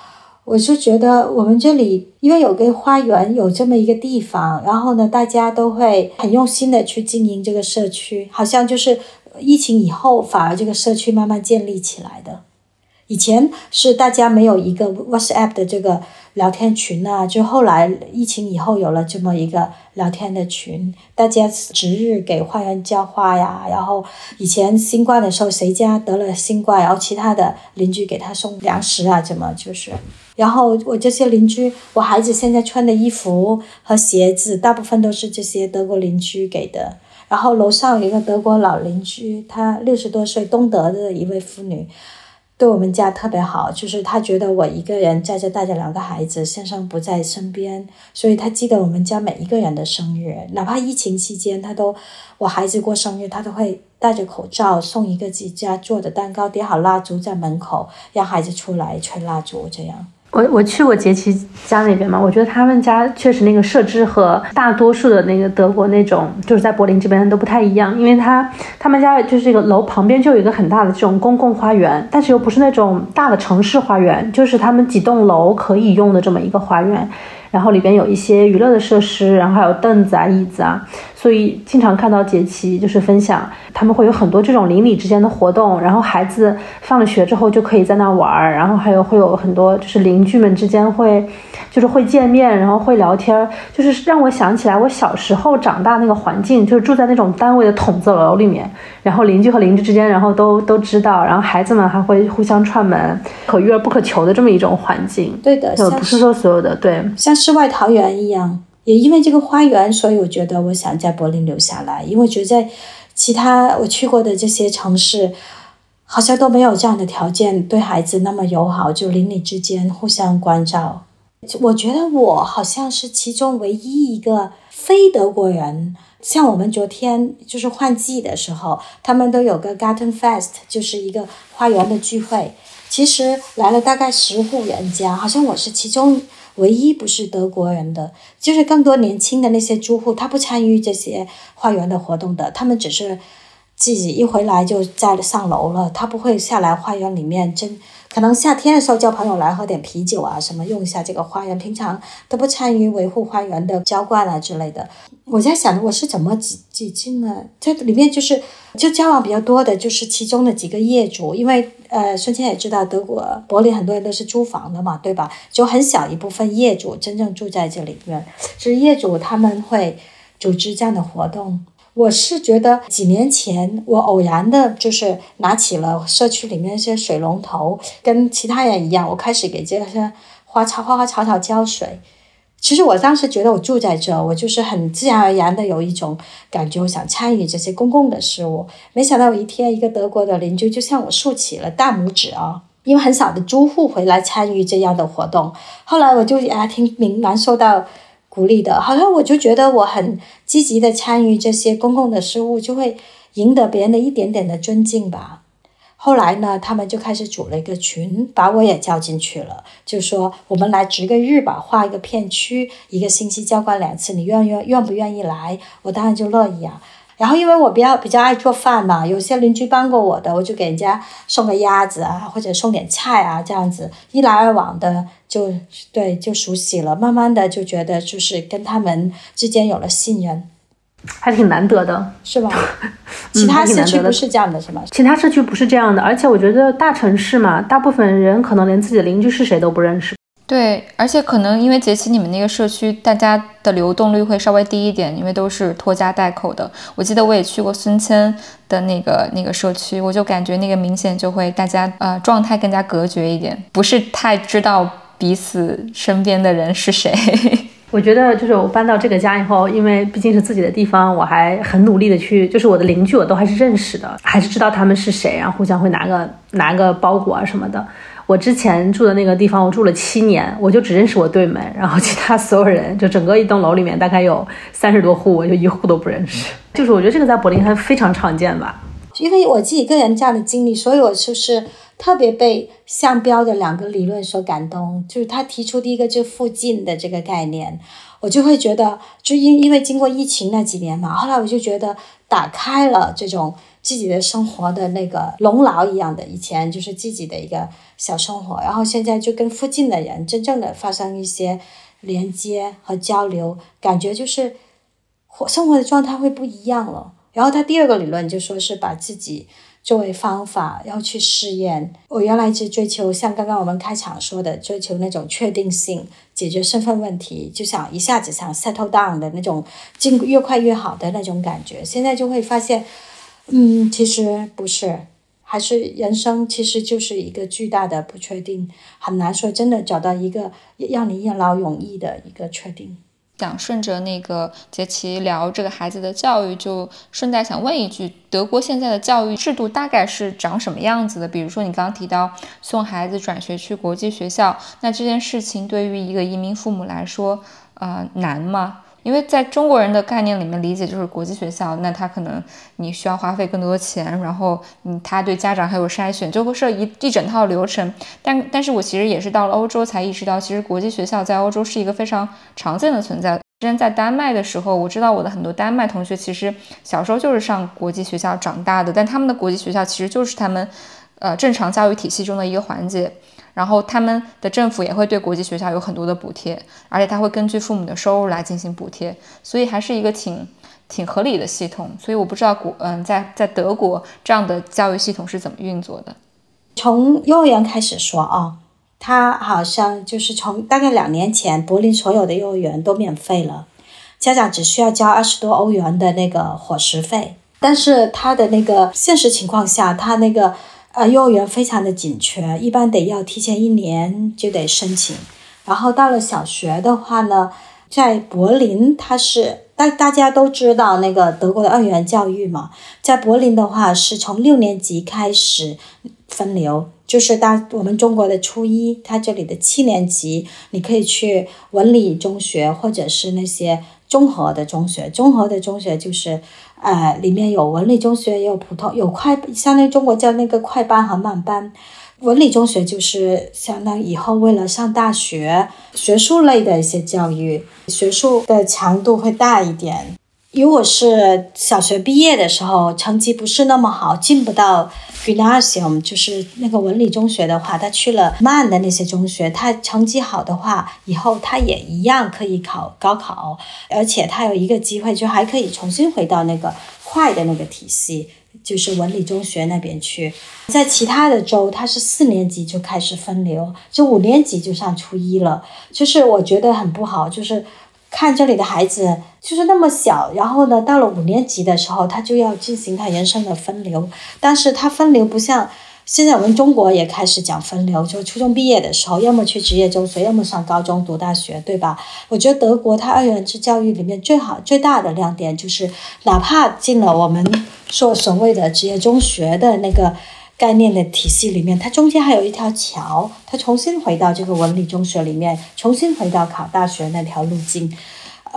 D: 我就觉得我们这里因为有个花园，有这么一个地方，然后呢，大家都会很用心的去经营这个社区，好像就是。疫情以后，反而这个社区慢慢建立起来的。以前是大家没有一个 WhatsApp 的这个聊天群啊，就后来疫情以后有了这么一个聊天的群，大家值日给花园浇花呀。然后以前新冠的时候，谁家得了新冠，然后其他的邻居给他送粮食啊，怎么就是？然后我这些邻居，我孩子现在穿的衣服和鞋子，大部分都是这些德国邻居给的。然后楼上有一个德国老邻居，她六十多岁，东德的一位妇女，对我们家特别好。就是他觉得我一个人在这带着两个孩子，先生不在身边，所以他记得我们家每一个人的生日，哪怕疫情期间，他都我孩子过生日，他都会戴着口罩送一个自己家做的蛋糕，点好蜡烛在门口，让孩子出来吹蜡烛，这样。
C: 我我去过杰奇家那边嘛，我觉得他们家确实那个设置和大多数的那个德国那种，就是在柏林这边都不太一样，因为他他们家就是这个楼旁边就有一个很大的这种公共花园，但是又不是那种大的城市花园，就是他们几栋楼可以用的这么一个花园。然后里边有一些娱乐的设施，然后还有凳子啊、椅子啊，所以经常看到杰奇就是分享，他们会有很多这种邻里之间的活动，然后孩子放了学之后就可以在那玩儿，然后还有会有很多就是邻居们之间会就是会见面，然后会聊天，就是让我想起来我小时候长大那个环境，就是住在那种单位的筒子楼里面，然后邻居和邻居之间然后都都知道，然后孩子们还会互相串门，可遇而不可求的这么一种环境。
D: 对的，
C: 就不是说所有的对，
D: 像。世外桃源一样，也因为这个花园，所以我觉得我想在柏林留下来。因为我觉得在其他我去过的这些城市，好像都没有这样的条件，对孩子那么友好，就邻里之间互相关照。我觉得我好像是其中唯一一个非德国人。像我们昨天就是换季的时候，他们都有个 Garten Fest，就是一个花园的聚会。其实来了大概十户人家，好像我是其中。唯一不是德国人的，就是更多年轻的那些租户，他不参与这些花园的活动的，他们只是自己一回来就在上楼了，他不会下来花园里面真。可能夏天的时候叫朋友来喝点啤酒啊，什么用一下这个花园，平常都不参与维护花园的浇灌啊之类的。我在想，我是怎么挤挤进呢这里面？就是就交往比较多的，就是其中的几个业主，因为呃，孙谦也知道，德国柏林很多人都是租房的嘛，对吧？就很小一部分业主真正住在这里面，是业主他们会组织这样的活动。我是觉得几年前我偶然的，就是拿起了社区里面一些水龙头，跟其他人一样，我开始给这些花草、花花草草浇水。其实我当时觉得我住在这，我就是很自然而然的有一种感觉，我想参与这些公共的事务。没想到有一天，一个德国的邻居就向我竖起了大拇指啊，因为很少的租户回来参与这样的活动。后来我就还挺明感受到。鼓励的，好像我就觉得我很积极的参与这些公共的事务，就会赢得别人的一点点的尊敬吧。后来呢，他们就开始组了一个群，把我也叫进去了，就说我们来值个日吧，画一个片区，一个星期交关两次，你愿愿愿不愿意来？我当然就乐意啊。然后因为我比较比较爱做饭嘛，有些邻居帮过我的，我就给人家送个鸭子啊，或者送点菜啊，这样子一来二往的就对就熟悉了，慢慢的就觉得就是跟他们之间有了信任，
C: 还挺难得的，
D: 是吧？其他社区不是这样的，是吗？
C: 其他社区不是这样的，而且我觉得大城市嘛，大部分人可能连自己的邻居是谁都不认识。
A: 对，而且可能因为杰奇你们那个社区，大家的流动率会稍微低一点，因为都是拖家带口的。我记得我也去过孙谦的那个那个社区，我就感觉那个明显就会大家呃状态更加隔绝一点，不是太知道彼此身边的人是谁。
C: 我觉得就是我搬到这个家以后，因为毕竟是自己的地方，我还很努力的去，就是我的邻居我都还是认识的，还是知道他们是谁，然后互相会拿个拿个包裹啊什么的。我之前住的那个地方，我住了七年，我就只认识我对门，然后其他所有人，就整个一栋楼里面大概有三十多户，我就一户都不认识。就是我觉得这个在柏林还非常常见吧。
D: 因为我自己个人这样的经历，所以我就是特别被向标的两个理论所感动。就是他提出第一个就附近的这个概念，我就会觉得，就因因为经过疫情那几年嘛，后来我就觉得打开了这种自己的生活的那个笼牢一样的，以前就是自己的一个小生活，然后现在就跟附近的人真正的发生一些连接和交流，感觉就是活生活的状态会不一样了。然后他第二个理论就说是把自己作为方法要去试验。我原来是追求像刚刚我们开场说的，追求那种确定性，解决身份问题，就想一下子想 settle down 的那种，进越快越好的那种感觉。现在就会发现，嗯，其实不是，还是人生其实就是一个巨大的不确定，很难说真的找到一个让你一劳永逸的一个确定。
A: 想顺着那个杰奇聊这个孩子的教育，就顺带想问一句：德国现在的教育制度大概是长什么样子的？比如说你刚刚提到送孩子转学去国际学校，那这件事情对于一个移民父母来说，呃，难吗？因为在中国人的概念里面理解就是国际学校，那他可能你需要花费更多的钱，然后嗯，他对家长还有筛选，就会设一一整套流程。但但是我其实也是到了欧洲才意识到，其实国际学校在欧洲是一个非常常见的存在。之前在丹麦的时候，我知道我的很多丹麦同学其实小时候就是上国际学校长大的，但他们的国际学校其实就是他们呃正常教育体系中的一个环节。然后他们的政府也会对国际学校有很多的补贴，而且他会根据父母的收入来进行补贴，所以还是一个挺挺合理的系统。所以我不知道国嗯在在德国这样的教育系统是怎么运作的。
D: 从幼儿园开始说啊，他好像就是从大概两年前，柏林所有的幼儿园都免费了，家长只需要交二十多欧元的那个伙食费。但是他的那个现实情况下，他那个。呃，幼儿园非常的紧缺，一般得要提前一年就得申请。然后到了小学的话呢，在柏林，它是大大家都知道那个德国的二元教育嘛，在柏林的话是从六年级开始分流，就是大我们中国的初一，它这里的七年级，你可以去文理中学或者是那些综合的中学，综合的中学就是。呃，里面有文理中学，也有普通，有快，相当于中国叫那个快班和慢班。文理中学就是相当于以后为了上大学，学术类的一些教育，学术的强度会大一点。如果是小学毕业的时候成绩不是那么好，进不到 gymnasium，就是那个文理中学的话，他去了慢的那些中学，他成绩好的话，以后他也一样可以考高考，而且他有一个机会，就还可以重新回到那个快的那个体系，就是文理中学那边去。在其他的州，他是四年级就开始分流，就五年级就上初一了，就是我觉得很不好，就是。看这里的孩子就是那么小，然后呢，到了五年级的时候，他就要进行他人生的分流。但是他分流不像现在我们中国也开始讲分流，就初中毕业的时候，要么去职业中学，要么上高中读大学，对吧？我觉得德国它二元制教育里面最好最大的亮点就是，哪怕进了我们说所谓的职业中学的那个。概念的体系里面，它中间还有一条桥，它重新回到这个文理中学里面，重新回到考大学那条路径。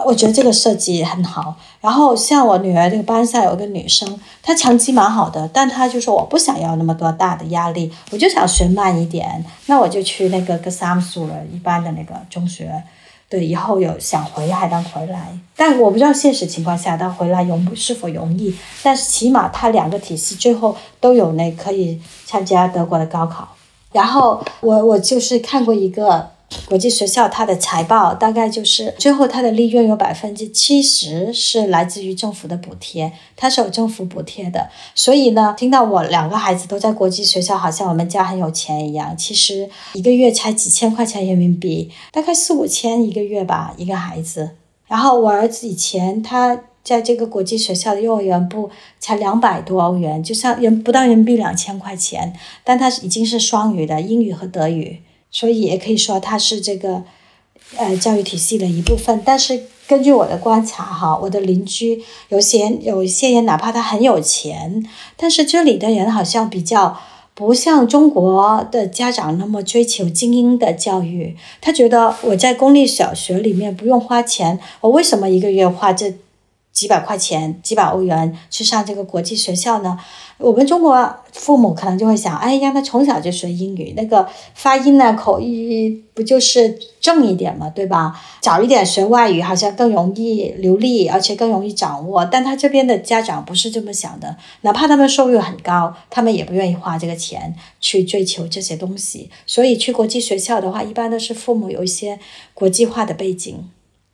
D: 我觉得这个设计很好。然后像我女儿这个班上有一个女生，她成绩蛮好的，但她就说我不想要那么多大的压力，我就想学慢一点，那我就去那个格萨姆苏了一般的那个中学。对，以后有想回海南回来，但我不知道现实情况下他回来容是否容易。但是起码他两个体系最后都有那可以参加德国的高考。然后我我就是看过一个。国际学校它的财报大概就是最后它的利润有百分之七十是来自于政府的补贴，它是有政府补贴的。所以呢，听到我两个孩子都在国际学校，好像我们家很有钱一样。其实一个月才几千块钱人民币，大概四五千一个月吧，一个孩子。然后我儿子以前他在这个国际学校的幼儿园部才两百多欧元，就像人不到人民币两千块钱，但他已经是双语的英语和德语。所以也可以说，它是这个呃教育体系的一部分。但是根据我的观察哈，我的邻居有些有些人，哪怕他很有钱，但是这里的人好像比较不像中国的家长那么追求精英的教育。他觉得我在公立小学里面不用花钱，我为什么一个月花这？几百块钱、几百欧元去上这个国际学校呢？我们中国父母可能就会想，哎，让他从小就学英语，那个发音呢、口音不就是正一点嘛，对吧？早一点学外语，好像更容易流利，而且更容易掌握。但他这边的家长不是这么想的，哪怕他们收入很高，他们也不愿意花这个钱去追求这些东西。所以去国际学校的话，一般都是父母有一些国际化的背景。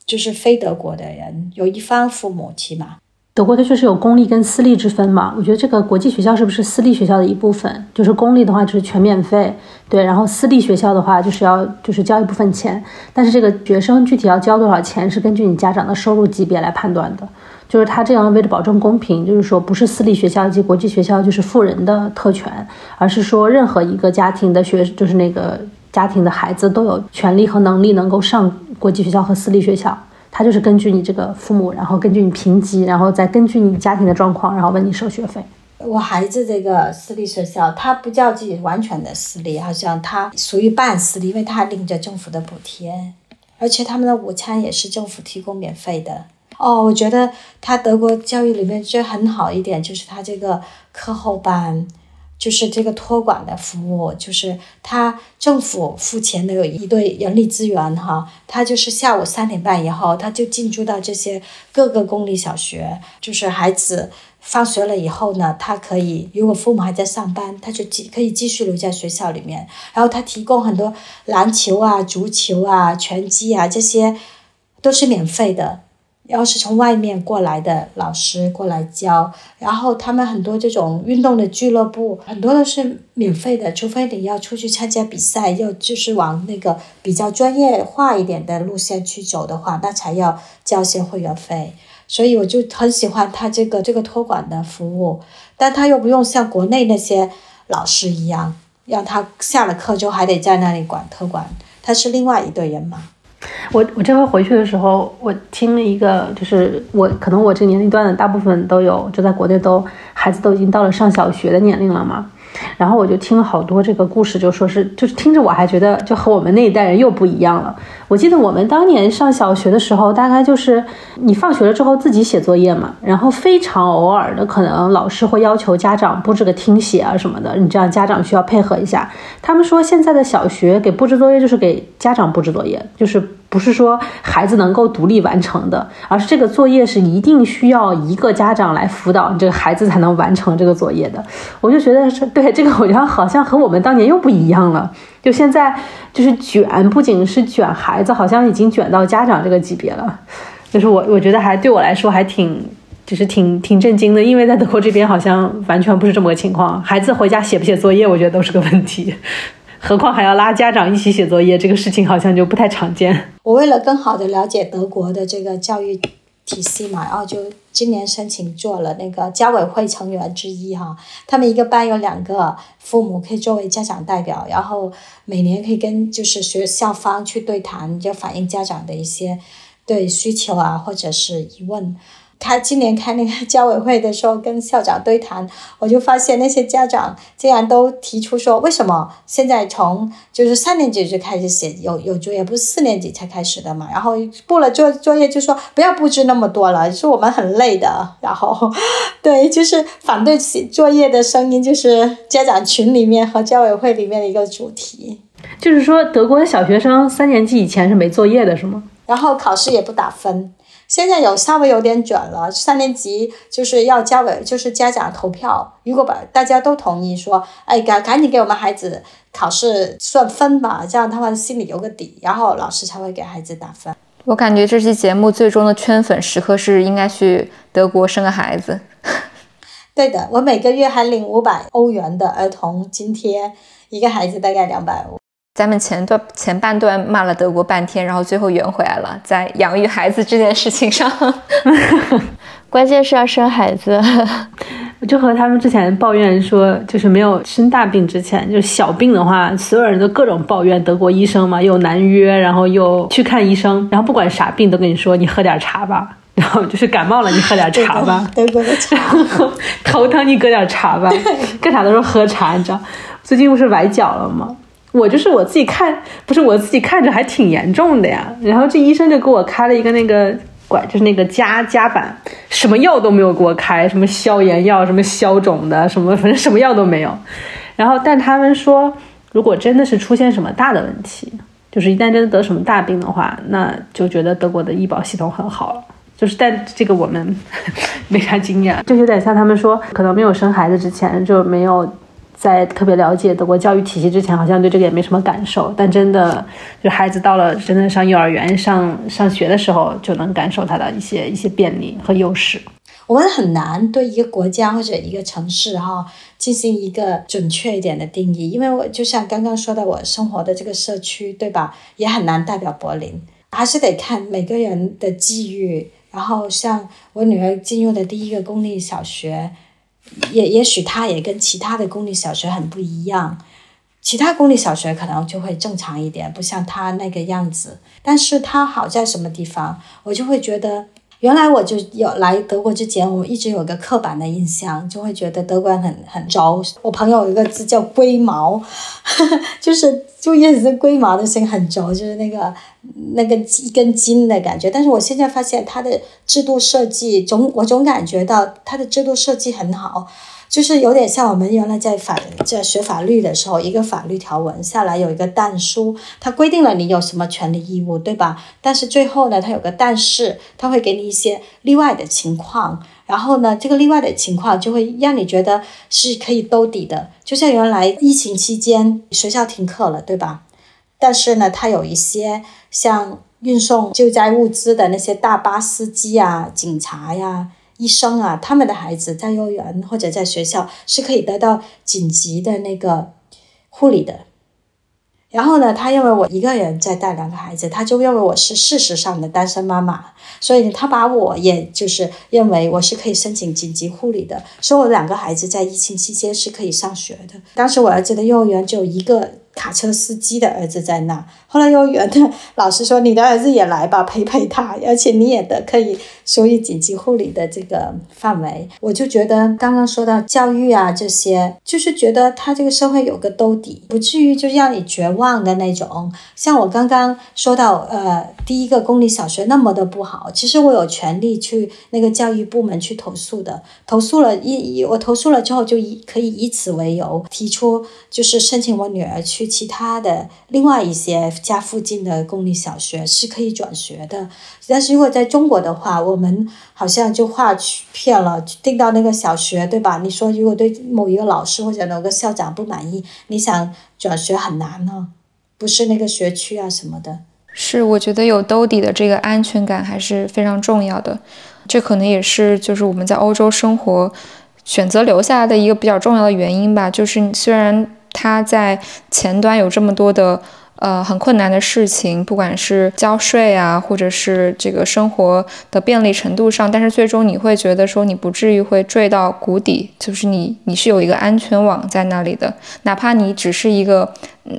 D: 就是非德国的人，有一方父母起码。
C: 德国它确实有公立跟私立之分嘛？我觉得这个国际学校是不是私立学校的一部分？就是公立的话就是全免费，对，然后私立学校的话就是要就是交一部分钱，但是这个学生具体要交多少钱是根据你家长的收入级别来判断的。就是他这样为了保证公平，就是说不是私立学校以及国际学校就是富人的特权，而是说任何一个家庭的学就是那个。家庭的孩子都有权利和能力能够上国际学校和私立学校，他就是根据你这个父母，然后根据你评级，然后再根据你家庭的状况，然后问你收学费。
D: 我孩子这个私立学校，他不叫自己完全的私立，好像他属于半私立，因为他领着政府的补贴，而且他们的午餐也是政府提供免费的。哦，我觉得他德国教育里面最很好一点就是他这个课后班。就是这个托管的服务，就是他政府付钱的有一对人力资源哈，他就是下午三点半以后，他就进驻到这些各个公立小学，就是孩子放学了以后呢，他可以如果父母还在上班，他就继可以继续留在学校里面，然后他提供很多篮球啊、足球啊、拳击啊这些都是免费的。要是从外面过来的老师过来教，然后他们很多这种运动的俱乐部，很多都是免费的，除非你要出去参加比赛，要就是往那个比较专业化一点的路线去走的话，那才要交些会员费。所以我就很喜欢他这个这个托管的服务，但他又不用像国内那些老师一样，让他下了课就还得在那里管托管，他是另外一队人嘛。
C: 我我这回回去的时候，我听了一个，就是我可能我这个年龄段的大部分都有，就在国内都孩子都已经到了上小学的年龄了嘛。然后我就听了好多这个故事，就说是，就是听着我还觉得就和我们那一代人又不一样了。我记得我们当年上小学的时候，大概就是你放学了之后自己写作业嘛，然后非常偶尔的可能老师会要求家长布置个听写啊什么的，你这样家长需要配合一下。他们说现在的小学给布置作业就是给家长布置作业，就是。不是说孩子能够独立完成的，而是这个作业是一定需要一个家长来辅导你这个孩子才能完成这个作业的。我就觉得是对这个，我觉得好像和我们当年又不一样了。就现在就是卷，不仅是卷孩子，好像已经卷到家长这个级别了。就是我我觉得还对我来说还挺，就是挺挺震惊的，因为在德国这边好像完全不是这么个情况。孩子回家写不写作业，我觉得都是个问题。何况还要拉家长一起写作业，这个事情好像就不太常见。
D: 我为了更好的了解德国的这个教育体系嘛，然后就今年申请做了那个家委会成员之一哈。他们一个班有两个父母可以作为家长代表，然后每年可以跟就是学校方去对谈，就反映家长的一些对需求啊或者是疑问。他今年开那个教委会的时候，跟校长对谈，我就发现那些家长竟然都提出说，为什么现在从就是三年级就开始写有有作业，不是四年级才开始的嘛？然后布了作作业就说不要布置那么多了，说我们很累的。然后，对，就是反对写作业的声音，就是家长群里面和教委会里面的一个主题。
C: 就是说，德国的小学生三年级以前是没作业的，是吗？
D: 然后考试也不打分。现在有稍微有点卷了，三年级就是要家委，就是家长投票，如果把大家都同意说，哎，赶赶紧给我们孩子考试算分吧，这样他们心里有个底，然后老师才会给孩子打分。
A: 我感觉这期节目最终的圈粉时刻是应该去德国生个孩子。
D: 对的，我每个月还领五百欧元的儿童津贴，一个孩子大概两百欧。
A: 咱们前段前半段骂了德国半天，然后最后圆回来了，在养育孩子这件事情上，
B: 关键是要生孩子。
C: 我就和他们之前抱怨说，就是没有生大病之前，就是小病的话，所有人都各种抱怨德国医生嘛，又难约，然后又去看医生，然后不管啥病都跟你说，你喝点茶吧。然后就是感冒了，你喝点茶吧。
D: 德国的茶。然
C: 后头疼，你搁点茶吧。干啥都是喝茶，你知道？最近不是崴脚了吗？我就是我自己看，不是我自己看着还挺严重的呀。然后这医生就给我开了一个那个。管就是那个夹夹板，什么药都没有给我开，什么消炎药，什么消肿的，什么反正什么药都没有。然后，但他们说，如果真的是出现什么大的问题，就是一旦真的得什么大病的话，那就觉得德国的医保系统很好了。就是，但这个我们 没啥经验，就有点像他们说，可能没有生孩子之前就没有。在特别了解德国教育体系之前，好像对这个也没什么感受。但真的，就孩子到了真的上幼儿园、上上学的时候，就能感受它的一些一些便利和优势。
D: 我们很难对一个国家或者一个城市哈进行一个准确一点的定义，因为我就像刚刚说的，我生活的这个社区，对吧？也很难代表柏林，还是得看每个人的际遇。然后像我女儿进入的第一个公立小学。也也许它也跟其他的公立小学很不一样，其他公立小学可能就会正常一点，不像它那个样子。但是它好在什么地方，我就会觉得。原来我就有来德国之前，我一直有个刻板的印象，就会觉得德国人很很轴。我朋友有一个字叫“龟毛”，就是就一直龟毛的心很轴，就是那个那个一根筋的感觉。但是我现在发现他的制度设计，总我总感觉到他的制度设计很好。就是有点像我们原来在法在学法律的时候，一个法律条文下来有一个但书，它规定了你有什么权利义务，对吧？但是最后呢，它有个但是，它会给你一些例外的情况，然后呢，这个例外的情况就会让你觉得是可以兜底的。就像原来疫情期间学校停课了，对吧？但是呢，它有一些像运送救灾物资的那些大巴司机啊、警察呀。医生啊，他们的孩子在幼儿园或者在学校是可以得到紧急的那个护理的。然后呢，他认为我一个人在带两个孩子，他就认为我是事实上的单身妈妈，所以他把我也就是认为我是可以申请紧急护理的，说我两个孩子在疫情期间是可以上学的。当时我儿子的幼儿园只有一个。卡车司机的儿子在那，后来幼儿园的老师说：“ 你的儿子也来吧，陪陪他，而且你也得可以属于紧急护理的这个范围。”我就觉得刚刚说到教育啊这些，就是觉得他这个社会有个兜底，不至于就让你绝望的那种。像我刚刚说到，呃，第一个公立小学那么的不好，其实我有权利去那个教育部门去投诉的。投诉了，一我投诉了之后，就以可以以此为由提出，就是申请我女儿去。其他的另外一些家附近的公立小学是可以转学的，但是如果在中国的话，我们好像就划片了，定到那个小学，对吧？你说如果对某一个老师或者某个校长不满意，你想转学很难呢，不是那个学区啊什么的。
A: 是，我觉得有兜底的这个安全感还是非常重要的，这可能也是就是我们在欧洲生活选择留下来的一个比较重要的原因吧。就是虽然。他在前端有这么多的呃很困难的事情，不管是交税啊，或者是这个生活的便利程度上，但是最终你会觉得说你不至于会坠到谷底，就是你你是有一个安全网在那里的，哪怕你只是一个，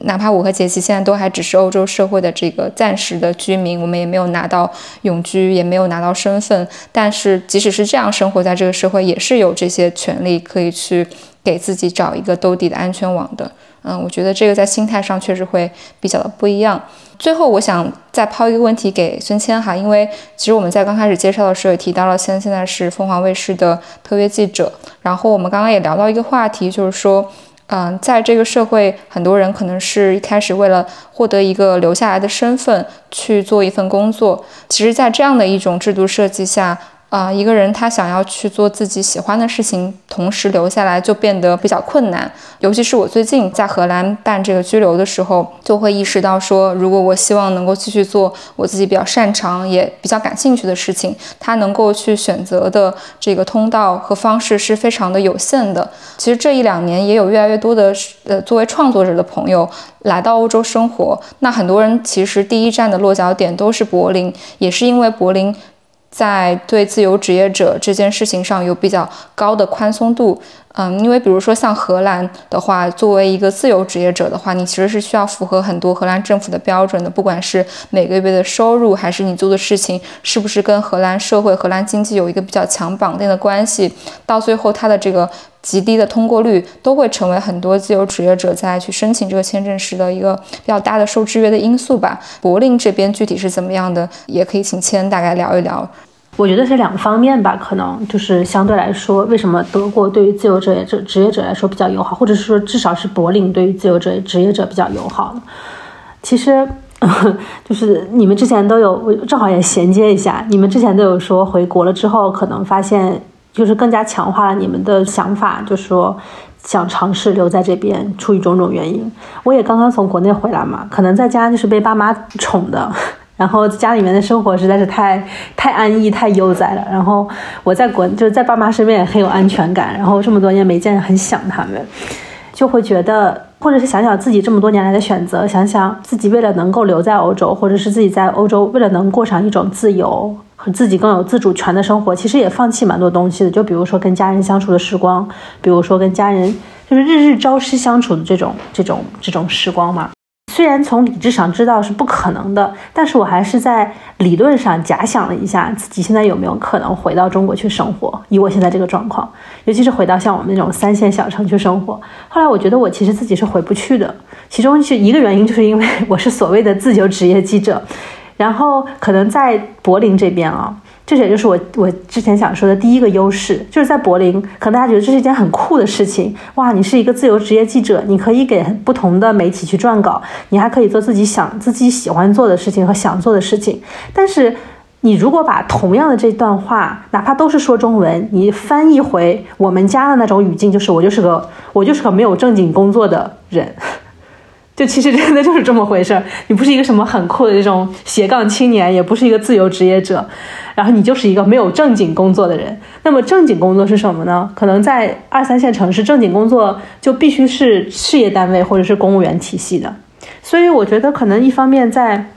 A: 哪怕我和杰西现在都还只是欧洲社会的这个暂时的居民，我们也没有拿到永居，也没有拿到身份，但是即使是这样生活在这个社会，也是有这些权利可以去。给自己找一个兜底的安全网的，嗯，我觉得这个在心态上确实会比较的不一样。最后，我想再抛一个问题给孙谦哈，因为其实我们在刚开始介绍的时候也提到了，现现在是凤凰卫视的特约记者。然后我们刚刚也聊到一个话题，就是说，嗯，在这个社会，很多人可能是一开始为了获得一个留下来的身份去做一份工作。其实，在这样的一种制度设计下。啊，一个人他想要去做自己喜欢的事情，同时留下来就变得比较困难。尤其是我最近在荷兰办这个居留的时候，就会意识到说，如果我希望能够继续做我自己比较擅长也比较感兴趣的事情，他能够去选择的这个通道和方式是非常的有限的。其实这一两年也有越来越多的呃作为创作者的朋友来到欧洲生活，那很多人其实第一站的落脚点都是柏林，也是因为柏林。在对自由职业者这件事情上有比较高的宽松度。嗯，因为比如说像荷兰的话，作为一个自由职业者的话，你其实是需要符合很多荷兰政府的标准的，不管是每个月的收入，还是你做的事情是不是跟荷兰社会、荷兰经济有一个比较强绑定的关系，到最后他的这个极低的通过率，都会成为很多自由职业者在去申请这个签证时的一个比较大的受制约的因素吧。柏林这边具体是怎么样的，也可以请千大概聊一聊。
C: 我觉得是两个方面吧，可能就是相对来说，为什么德国对于自由职业者职业者来说比较友好，或者是说至少是柏林对于自由职业职业者比较友好呢？其实，就是你们之前都有，正好也衔接一下，你们之前都有说回国了之后，可能发现就是更加强化了你们的想法，就说想尝试留在这边，出于种种原因。我也刚刚从国内回来嘛，可能在家就是被爸妈宠的。然后家里面的生活实在是太太安逸、太悠哉了。然后我在国就是在爸妈身边也很有安全感。然后这么多年没见，很想他们，就会觉得，或者是想想自己这么多年来的选择，想想自己为了能够留在欧洲，或者是自己在欧洲为了能过上一种自由自己更有自主权的生活，其实也放弃蛮多东西的。就比如说跟家人相处的时光，比如说跟家人就是日日朝夕相处的这种这种这种时光嘛。虽然从理智上知道是不可能的，但是我还是在理论上假想了一下，自己现在有没有可能回到中国去生活。以我现在这个状况，尤其是回到像我们那种三线小城去生活。后来我觉得我其实自己是回不去的，其中是一个原因，就是因为我是所谓的自由职业记者，然后可能在柏林这边啊。这也就是我我之前想说的第一个优势，就是在柏林，可能大家觉得这是一件很酷的事情。哇，你是一个自由职业记者，你可以给不同的媒体去撰稿，你还可以做自己想自己喜欢做的事情和想做的事情。但是，你如果把同样的这段话，哪怕都是说中文，你翻译回我们家的那种语境，就是我就是个我就是个没有正经工作的人。就其实真的就是这么回事儿，你不是一个什么很酷的这种斜杠青年，也不是一个自由职业者，然后你就是一个没有正经工作的人。那么正经工作是什么呢？可能在二三线城市，正经工作就必须是事业单位或者是公务员体系的。所以我觉得可能一方面在，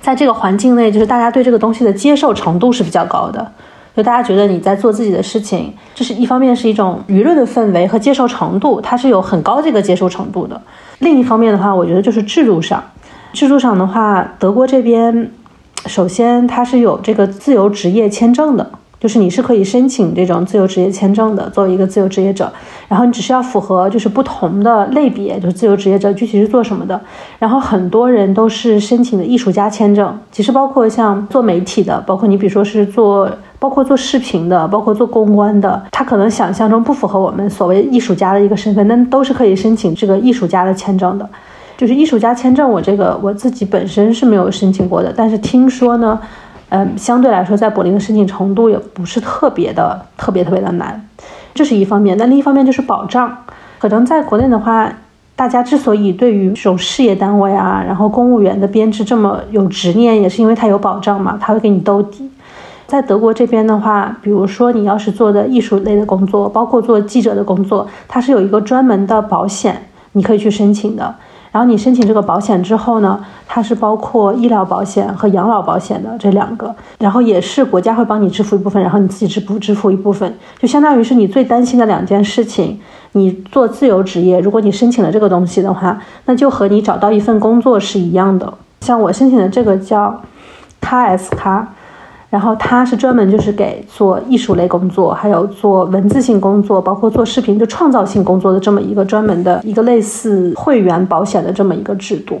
C: 在这个环境内，就是大家对这个东西的接受程度是比较高的。就大家觉得你在做自己的事情，这是一方面是一种舆论的氛围和接受程度，它是有很高这个接受程度的。另一方面的话，我觉得就是制度上，制度上的话，德国这边首先它是有这个自由职业签证的。就是你是可以申请这种自由职业签证的，作为一个自由职业者，然后你只需要符合就是不同的类别，就是自由职业者具体是做什么的。然后很多人都是申请的艺术家签证，其实包括像做媒体的，包括你比如说是做，包括做视频的，包括做公关的，他可能想象中不符合我们所谓艺术家的一个身份，那都是可以申请这个艺术家的签证的。就是艺术家签证，我这个我自己本身是没有申请过的，但是听说呢。嗯，相对来说，在柏林的申请程度也不是特别的、特别特别的难，这是一方面。那另一方面就是保障，可能在国内的话，大家之所以对于这种事业单位啊，然后公务员的编制这么有执念，也是因为它有保障嘛，它会给你兜底。在德国这边的话，比如说你要是做的艺术类的工作，包括做记者的工作，它是有一个专门的保险，你可以去申请的。然后你申请这个保险之后呢，它是包括医疗保险和养老保险的这两个，然后也是国家会帮你支付一部分，然后你自己支付支付一部分，就相当于是你最担心的两件事情。你做自由职业，如果你申请了这个东西的话，那就和你找到一份工作是一样的。像我申请的这个叫 KS 卡。然后他是专门就是给做艺术类工作，还有做文字性工作，包括做视频就创造性工作的这么一个专门的一个类似会员保险的这么一个制度。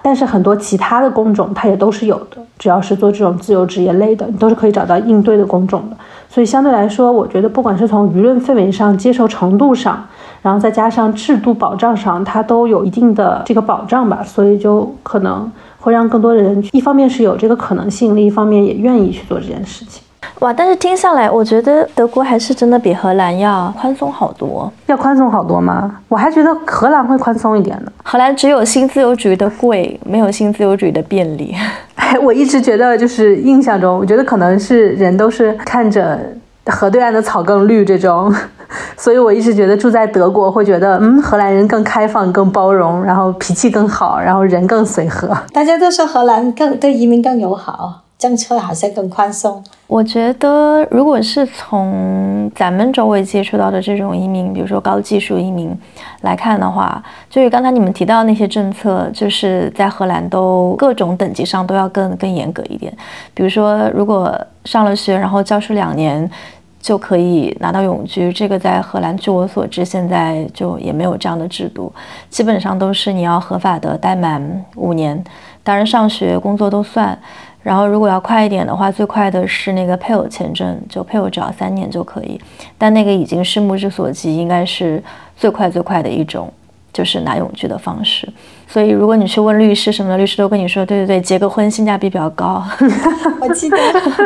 C: 但是很多其他的工种它也都是有的，只要是做这种自由职业类的，你都是可以找到应对的工种的。所以相对来说，我觉得不管是从舆论氛围上、接受程度上，然后再加上制度保障上，它都有一定的这个保障吧。所以就可能。会让更多的人，一方面是有这个可能性，另一方面也愿意去做这件事情。
B: 哇！但是听下来，我觉得德国还是真的比荷兰要宽松好多。
C: 要宽松好多吗？我还觉得荷兰会宽松一点呢。
B: 荷兰只有新自由主义的贵，没有新自由主义的便利。
C: 哎，我一直觉得，就是印象中，我觉得可能是人都是看着河对岸的草更绿这种。所以，我一直觉得住在德国会觉得，嗯，荷兰人更开放、更包容，然后脾气更好，然后人更随和。
D: 大家都说荷兰更对移民更友好，政策好像更宽松。
B: 我觉得，如果是从咱们周围接触到的这种移民，比如说高技术移民来看的话，就是刚才你们提到那些政策，就是在荷兰都各种等级上都要更更严格一点。比如说，如果上了学，然后教书两年。就可以拿到永居，这个在荷兰，据我所知，现在就也没有这样的制度，基本上都是你要合法的待满五年，当然上学、工作都算。然后如果要快一点的话，最快的是那个配偶签证，就配偶只要三年就可以，但那个已经是目之所及，应该是最快最快的一种。就是拿永居的方式，所以如果你去问律师什么的，律师都跟你说，对对对，结个婚性价比比较高。
D: 我记得，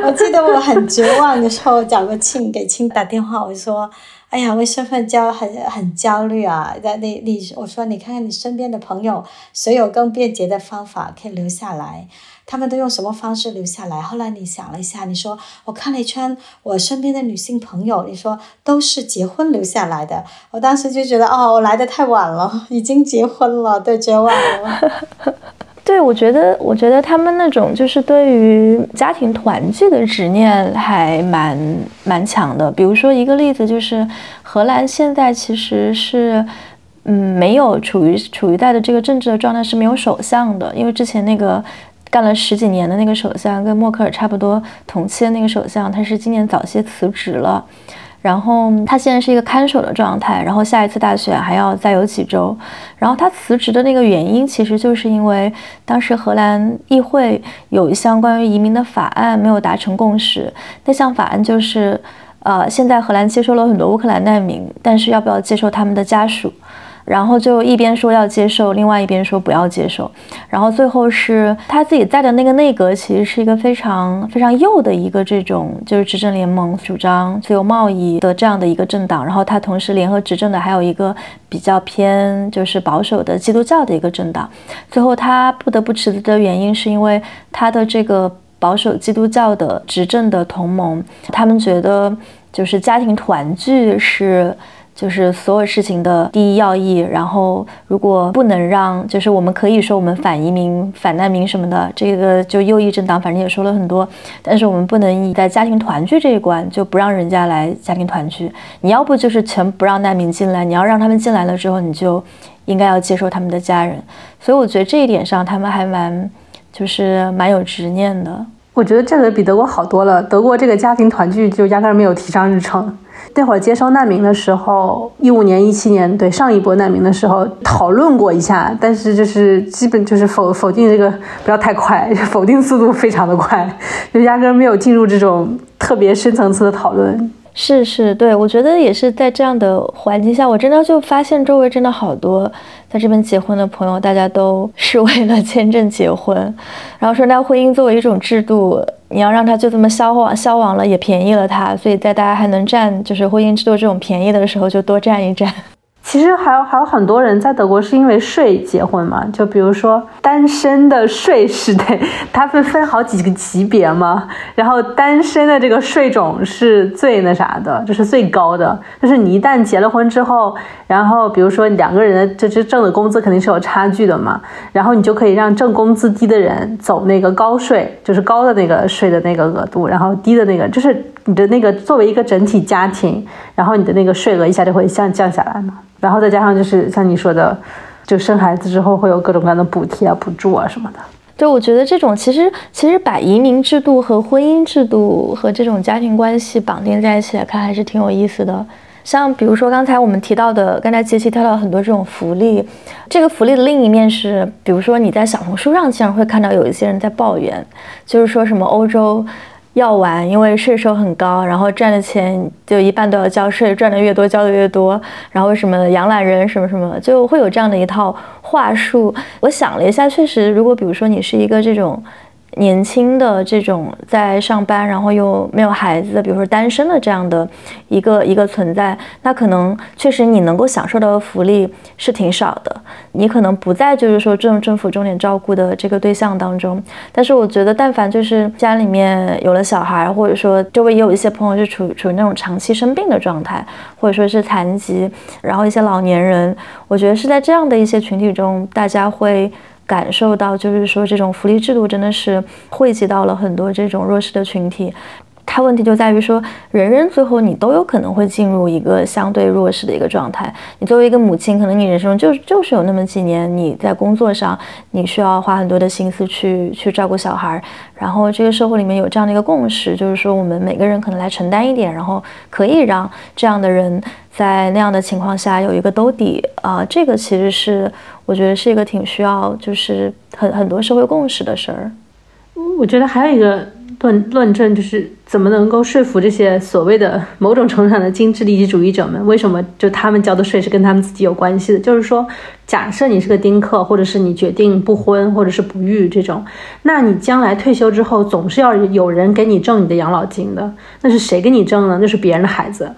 D: 我记得我很绝望的时候，找个亲给亲打电话，我说，哎呀，为身份焦很很焦虑啊。那你你，我说你看看你身边的朋友，谁有更便捷的方法可以留下来？他们都用什么方式留下来？后来你想了一下，你说我看了一圈我身边的女性朋友，你说都是结婚留下来的。我当时就觉得，哦，我来的太晚了，已经结婚了，对，绝望了。
B: 对，我觉得，我觉得他们那种就是对于家庭团聚的执念还蛮蛮强的。比如说一个例子，就是荷兰现在其实是，嗯，没有处于处于在的这个政治的状态是没有首相的，因为之前那个。干了十几年的那个首相，跟默克尔差不多同期的那个首相，他是今年早些辞职了，然后他现在是一个看守的状态，然后下一次大选还要再有几周，然后他辞职的那个原因，其实就是因为当时荷兰议会有一项关于移民的法案没有达成共识，那项法案就是，呃，现在荷兰接收了很多乌克兰难民，但是要不要接受他们的家属？然后就一边说要接受，另外一边说不要接受，然后最后是他自己在的那个内阁，其实是一个非常非常右的一个这种就是执政联盟，主张自由贸易的这样的一个政党。然后他同时联合执政的还有一个比较偏就是保守的基督教的一个政党。最后他不得不辞职的原因，是因为他的这个保守基督教的执政的同盟，他们觉得就是家庭团聚是。就是所有事情的第一要义，然后如果不能让，就是我们可以说我们反移民、反难民什么的，这个就右翼政党反正也说了很多，但是我们不能以在家庭团聚这一关就不让人家来家庭团聚。你要不就是全不让难民进来，你要让他们进来了之后，你就应该要接受他们的家人。所以我觉得这一点上他们还蛮，就是蛮有执念的。
C: 我觉得这个比德国好多了，德国这个家庭团聚就压根儿没有提上日程。那会儿接收难民的时候，一五年、一七年，对上一波难民的时候讨论过一下，但是就是基本就是否否定这个不要太快，否定速度非常的快，就压根没有进入这种特别深层次的讨论。
B: 是是，对我觉得也是在这样的环境下，我真的就发现周围真的好多在这边结婚的朋友，大家都是为了 签证结婚，然后说那婚姻作为一种制度，你要让它就这么消亡消亡了，也便宜了它，所以在大家还能占就是婚姻制度这种便宜的时候，就多占一占。
C: 其实还有还有很多人在德国是因为税结婚嘛，就比如说单身的税是得，它会分好几个级别嘛，然后单身的这个税种是最那啥的，就是最高的，就是你一旦结了婚之后，然后比如说两个人的这这挣的工资肯定是有差距的嘛，然后你就可以让挣工资低的人走那个高税，就是高的那个税的那个额度，然后低的那个就是你的那个作为一个整体家庭，然后你的那个税额一下就会降降下来嘛。然后再加上就是像你说的，就生孩子之后会有各种各样的补贴啊、补助啊什么的。
B: 对，我觉得这种其实其实把移民制度和婚姻制度和这种家庭关系绑定在一起来看，还是挺有意思的。像比如说刚才我们提到的，刚才杰西提到很多这种福利，这个福利的另一面是，比如说你在小红书上经常会看到有一些人在抱怨，就是说什么欧洲。要玩，因为税收很高，然后赚的钱就一半都要交税，赚的越多交的越多，然后什么养懒人什么什么，就会有这样的一套话术。我想了一下，确实，如果比如说你是一个这种。年轻的这种在上班，然后又没有孩子的，比如说单身的这样的一个一个存在，那可能确实你能够享受到的福利是挺少的。你可能不在就是说政政府重点照顾的这个对象当中。但是我觉得，但凡就是家里面有了小孩，或者说周围也有一些朋友是处处于那种长期生病的状态，或者说是残疾，然后一些老年人，我觉得是在这样的一些群体中，大家会。感受到，就是说这种福利制度真的是惠及到了很多这种弱势的群体。它问题就在于说，人人最后你都有可能会进入一个相对弱势的一个状态。你作为一个母亲，可能你人生就就是有那么几年，你在工作上你需要花很多的心思去去照顾小孩儿，然后这个社会里面有这样的一个共识，就是说我们每个人可能来承担一点，然后可以让这样的人在那样的情况下有一个兜底啊，这个其实是我觉得是一个挺需要就是很很多社会共识的事儿。
C: 我觉得还有一个。论论证就是怎么能够说服这些所谓的某种程度上的精致利己主义者们？为什么就他们交的税是跟他们自己有关系的？就是说，假设你是个丁克，或者是你决定不婚或者是不育这种，那你将来退休之后总是要有人给你挣你的养老金的。那是谁给你挣呢？那是别人的孩子。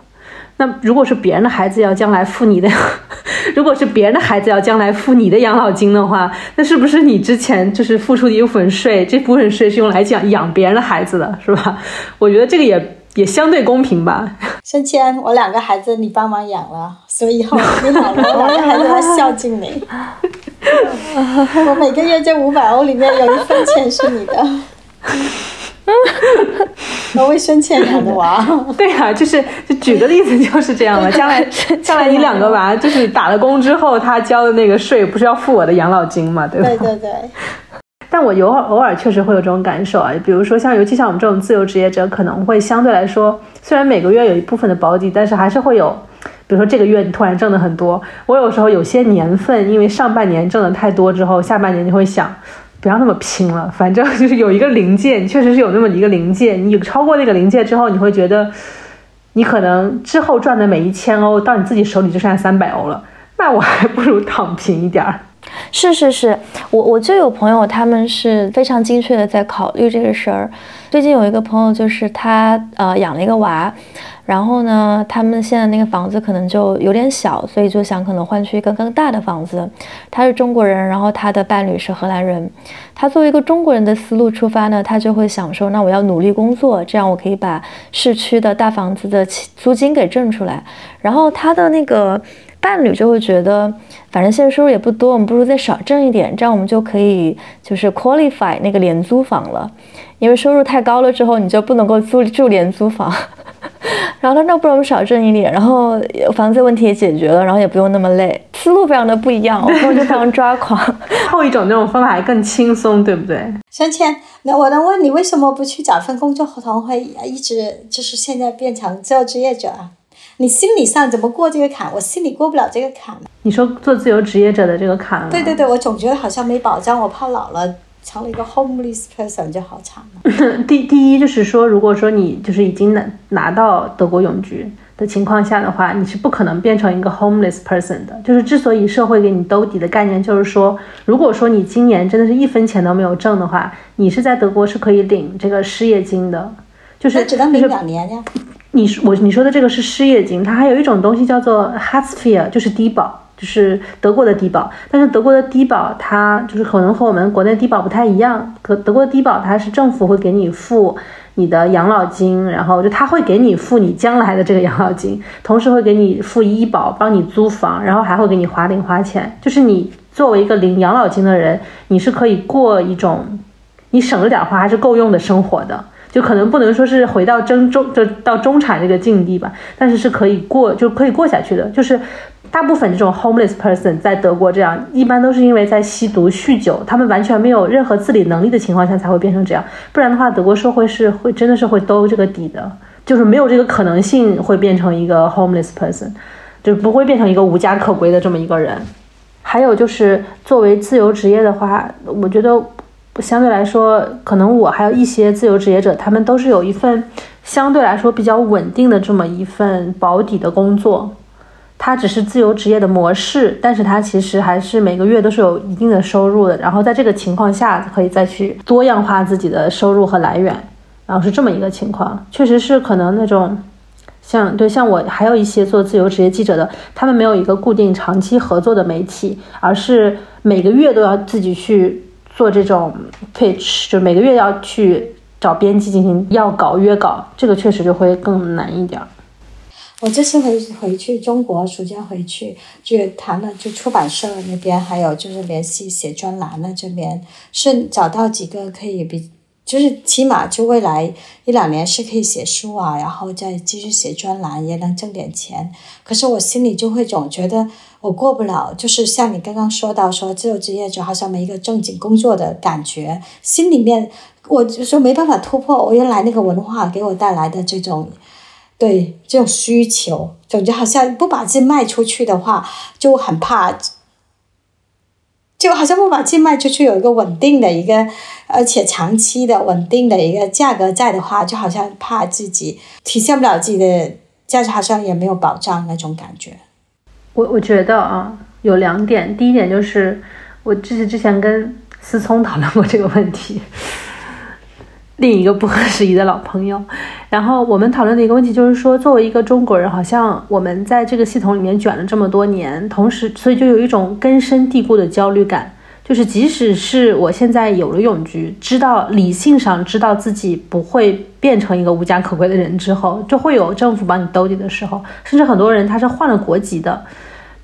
C: 那如果是别人的孩子要将来付你的，如果是别人的孩子要将来付你的养老金的话，那是不是你之前就是付出的一部分税？这部分税是用来养养别人的孩子的，是吧？我觉得这个也也相对公平吧。
D: 申谦，我两个孩子你帮忙养了，所以以后你老了，两个孩子要孝敬你。我每个月这五百欧里面有一分钱是你的。我为生欠养的娃，
C: 对呀，就是就举个例子就是这样嘛。将来 将来你两个娃就是打了工之后，他交的那个税不是要付我的养老金嘛，对吧？
D: 对对对。
C: 但我有偶尔确实会有这种感受啊，比如说像尤其像我们这种自由职业者，可能会相对来说，虽然每个月有一部分的保底，但是还是会有，比如说这个月你突然挣的很多，我有时候有些年份因为上半年挣的太多之后，下半年就会想。不要那么拼了，反正就是有一个临界，确实是有那么一个临界，你超过那个临界之后，你会觉得，你可能之后赚的每一千欧到你自己手里就剩下三百欧了，那我还不如躺平一点儿。
B: 是是是，我我就有朋友，他们是非常精确的在考虑这个事儿。最近有一个朋友，就是他呃养了一个娃。然后呢，他们现在那个房子可能就有点小，所以就想可能换去一个更大的房子。他是中国人，然后他的伴侣是荷兰人。他作为一个中国人的思路出发呢，他就会想说，那我要努力工作，这样我可以把市区的大房子的租金给挣出来。然后他的那个伴侣就会觉得，反正现在收入也不多，我们不如再少挣一点，这样我们就可以就是 qualify 那个廉租房了。因为收入太高了之后，你就不能够租住廉租房。然后他那不如我们少挣一点，然后房子问题也解决了，然后也不用那么累，思路非常的不一样，我朋友就非常抓狂。
C: 后一种那种方法还更轻松，对不对？
D: 萱萱，那我能问你为什么不去找份工作合同，会一直就是现在变成自由职业者啊？你心理上怎么过这个坎？我心里过不了这个坎。
C: 你说做自由职业者的这个坎？
D: 对对对，我总觉得好像没保障，我怕老了。成了一个 homeless person 就好惨了。
C: 第第一就是说，如果说你就是已经拿拿到德国永居的情况下的话，你是不可能变成一个 homeless person 的。就是之所以社会给你兜底的概念，就是说，如果说你今年真的是一分钱都没有挣的话，你是在德国是可以领这个失业金的。就是
D: 只能领两年呀。
C: 你说我你说的这个是失业金，它还有一种东西叫做 Hartz-IV，就是低保。就是德国的低保，但是德国的低保它就是可能和我们国内低保不太一样。可德国的低保它是政府会给你付你的养老金，然后就他会给你付你将来的这个养老金，同时会给你付医保，帮你租房，然后还会给你花零花钱。就是你作为一个领养老金的人，你是可以过一种你省着点花还是够用的生活的。就可能不能说是回到中中就到中产这个境地吧，但是是可以过就可以过下去的。就是大部分这种 homeless person 在德国这样，一般都是因为在吸毒、酗酒，他们完全没有任何自理能力的情况下才会变成这样。不然的话，德国社会是会真的是会兜这个底的，就是没有这个可能性会变成一个 homeless person，就不会变成一个无家可归的这么一个人。还有就是作为自由职业的话，我觉得。相对来说，可能我还有一些自由职业者，他们都是有一份相对来说比较稳定的这么一份保底的工作。他只是自由职业的模式，但是他其实还是每个月都是有一定的收入的。然后在这个情况下，可以再去多样化自己的收入和来源。然后是这么一个情况，确实是可能那种像对像我还有一些做自由职业记者的，他们没有一个固定长期合作的媒体，而是每个月都要自己去。做这种 pitch 就每个月要去找编辑进行要稿约稿，这个确实就会更难一点。
D: 我这次回回去中国，暑假回去就谈了，就出版社那边，还有就是联系写专栏的这边，是找到几个可以比。就是起码就未来一两年是可以写书啊，然后再继续写专栏，也能挣点钱。可是我心里就会总觉得我过不了，就是像你刚刚说到说自由职业者好像没一个正经工作的感觉，心里面我就说没办法突破我原来那个文化给我带来的这种对这种需求，总觉好像不把自己卖出去的话就很怕。就好像不把鸡卖出去，有一个稳定的一个，而且长期的稳定的一个价格在的话，就好像怕自己体现不了自己的价值，好像也没有保障那种感觉。
C: 我我觉得啊，有两点，第一点就是我这是之前跟思聪讨论过这个问题。另一个不合时宜的老朋友，然后我们讨论的一个问题就是说，作为一个中国人，好像我们在这个系统里面卷了这么多年，同时，所以就有一种根深蒂固的焦虑感，就是即使是我现在有了永居，知道理性上知道自己不会变成一个无家可归的人之后，就会有政府帮你兜底的时候，甚至很多人他是换了国籍的。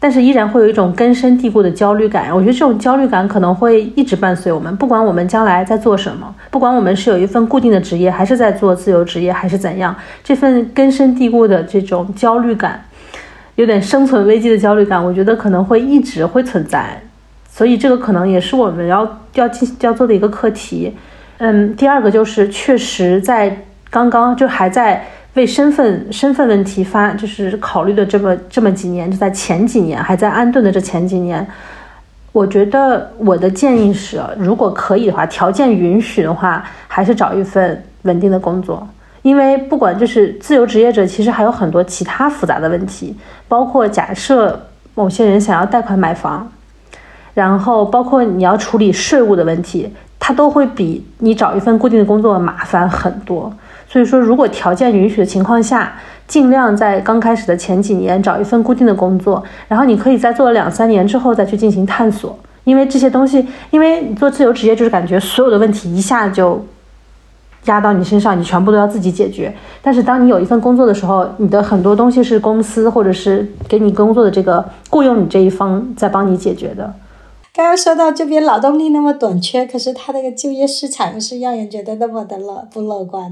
C: 但是依然会有一种根深蒂固的焦虑感，我觉得这种焦虑感可能会一直伴随我们，不管我们将来在做什么，不管我们是有一份固定的职业，还是在做自由职业，还是怎样，这份根深蒂固的这种焦虑感，有点生存危机的焦虑感，我觉得可能会一直会存在，所以这个可能也是我们要要进要做的一个课题。嗯，第二个就是确实在刚刚就还在。为身份身份问题发就是考虑的这么这么几年，就在前几年还在安顿的这前几年，我觉得我的建议是，如果可以的话，条件允许的话，还是找一份稳定的工作，因为不管就是自由职业者，其实还有很多其他复杂的问题，包括假设某些人想要贷款买房，然后包括你要处理税务的问题，它都会比你找一份固定的工作麻烦很多。所以说，如果条件允许的情况下，尽量在刚开始的前几年找一份固定的工作，然后你可以在做了两三年之后再去进行探索。因为这些东西，因为你做自由职业就是感觉所有的问题一下就压到你身上，你全部都要自己解决。但是当你有一份工作的时候，你的很多东西是公司或者是给你工作的这个雇佣你这一方在帮你解决的。
D: 刚刚说到这边劳动力那么短缺，可是它那个就业市场是让人觉得那么的乐不乐观。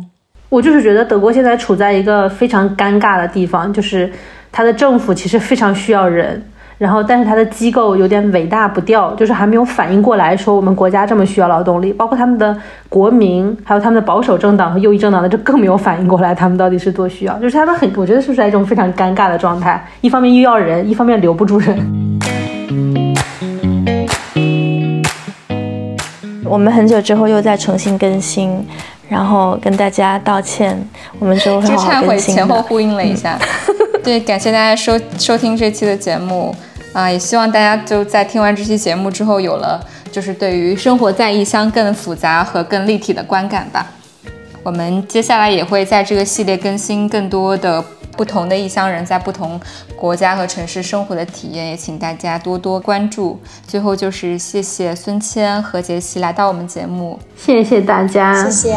C: 我就是觉得德国现在处在一个非常尴尬的地方，就是它的政府其实非常需要人，然后但是它的机构有点尾大不掉，就是还没有反应过来，说我们国家这么需要劳动力，包括他们的国民，还有他们的保守政党和右翼政党的，就更没有反应过来，他们到底是多需要，就是他们很，我觉得是不是在一种非常尴尬的状态，一方面又要人，一方面留不住人。
B: 我们很久之后又再重新更新。然后跟大家道歉，我们就
A: 这忏悔前后呼应了一下。对，感谢大家收收听这期的节目啊，也希望大家就在听完这期节目之后，有了就是对于生活在异乡更复杂和更立体的观感吧。我们接下来也会在这个系列更新更多的。不同的异乡人在不同国家和城市生活的体验，也请大家多多关注。最后就是谢谢孙谦和杰西来到我们节目，
C: 谢谢大家，
D: 谢谢。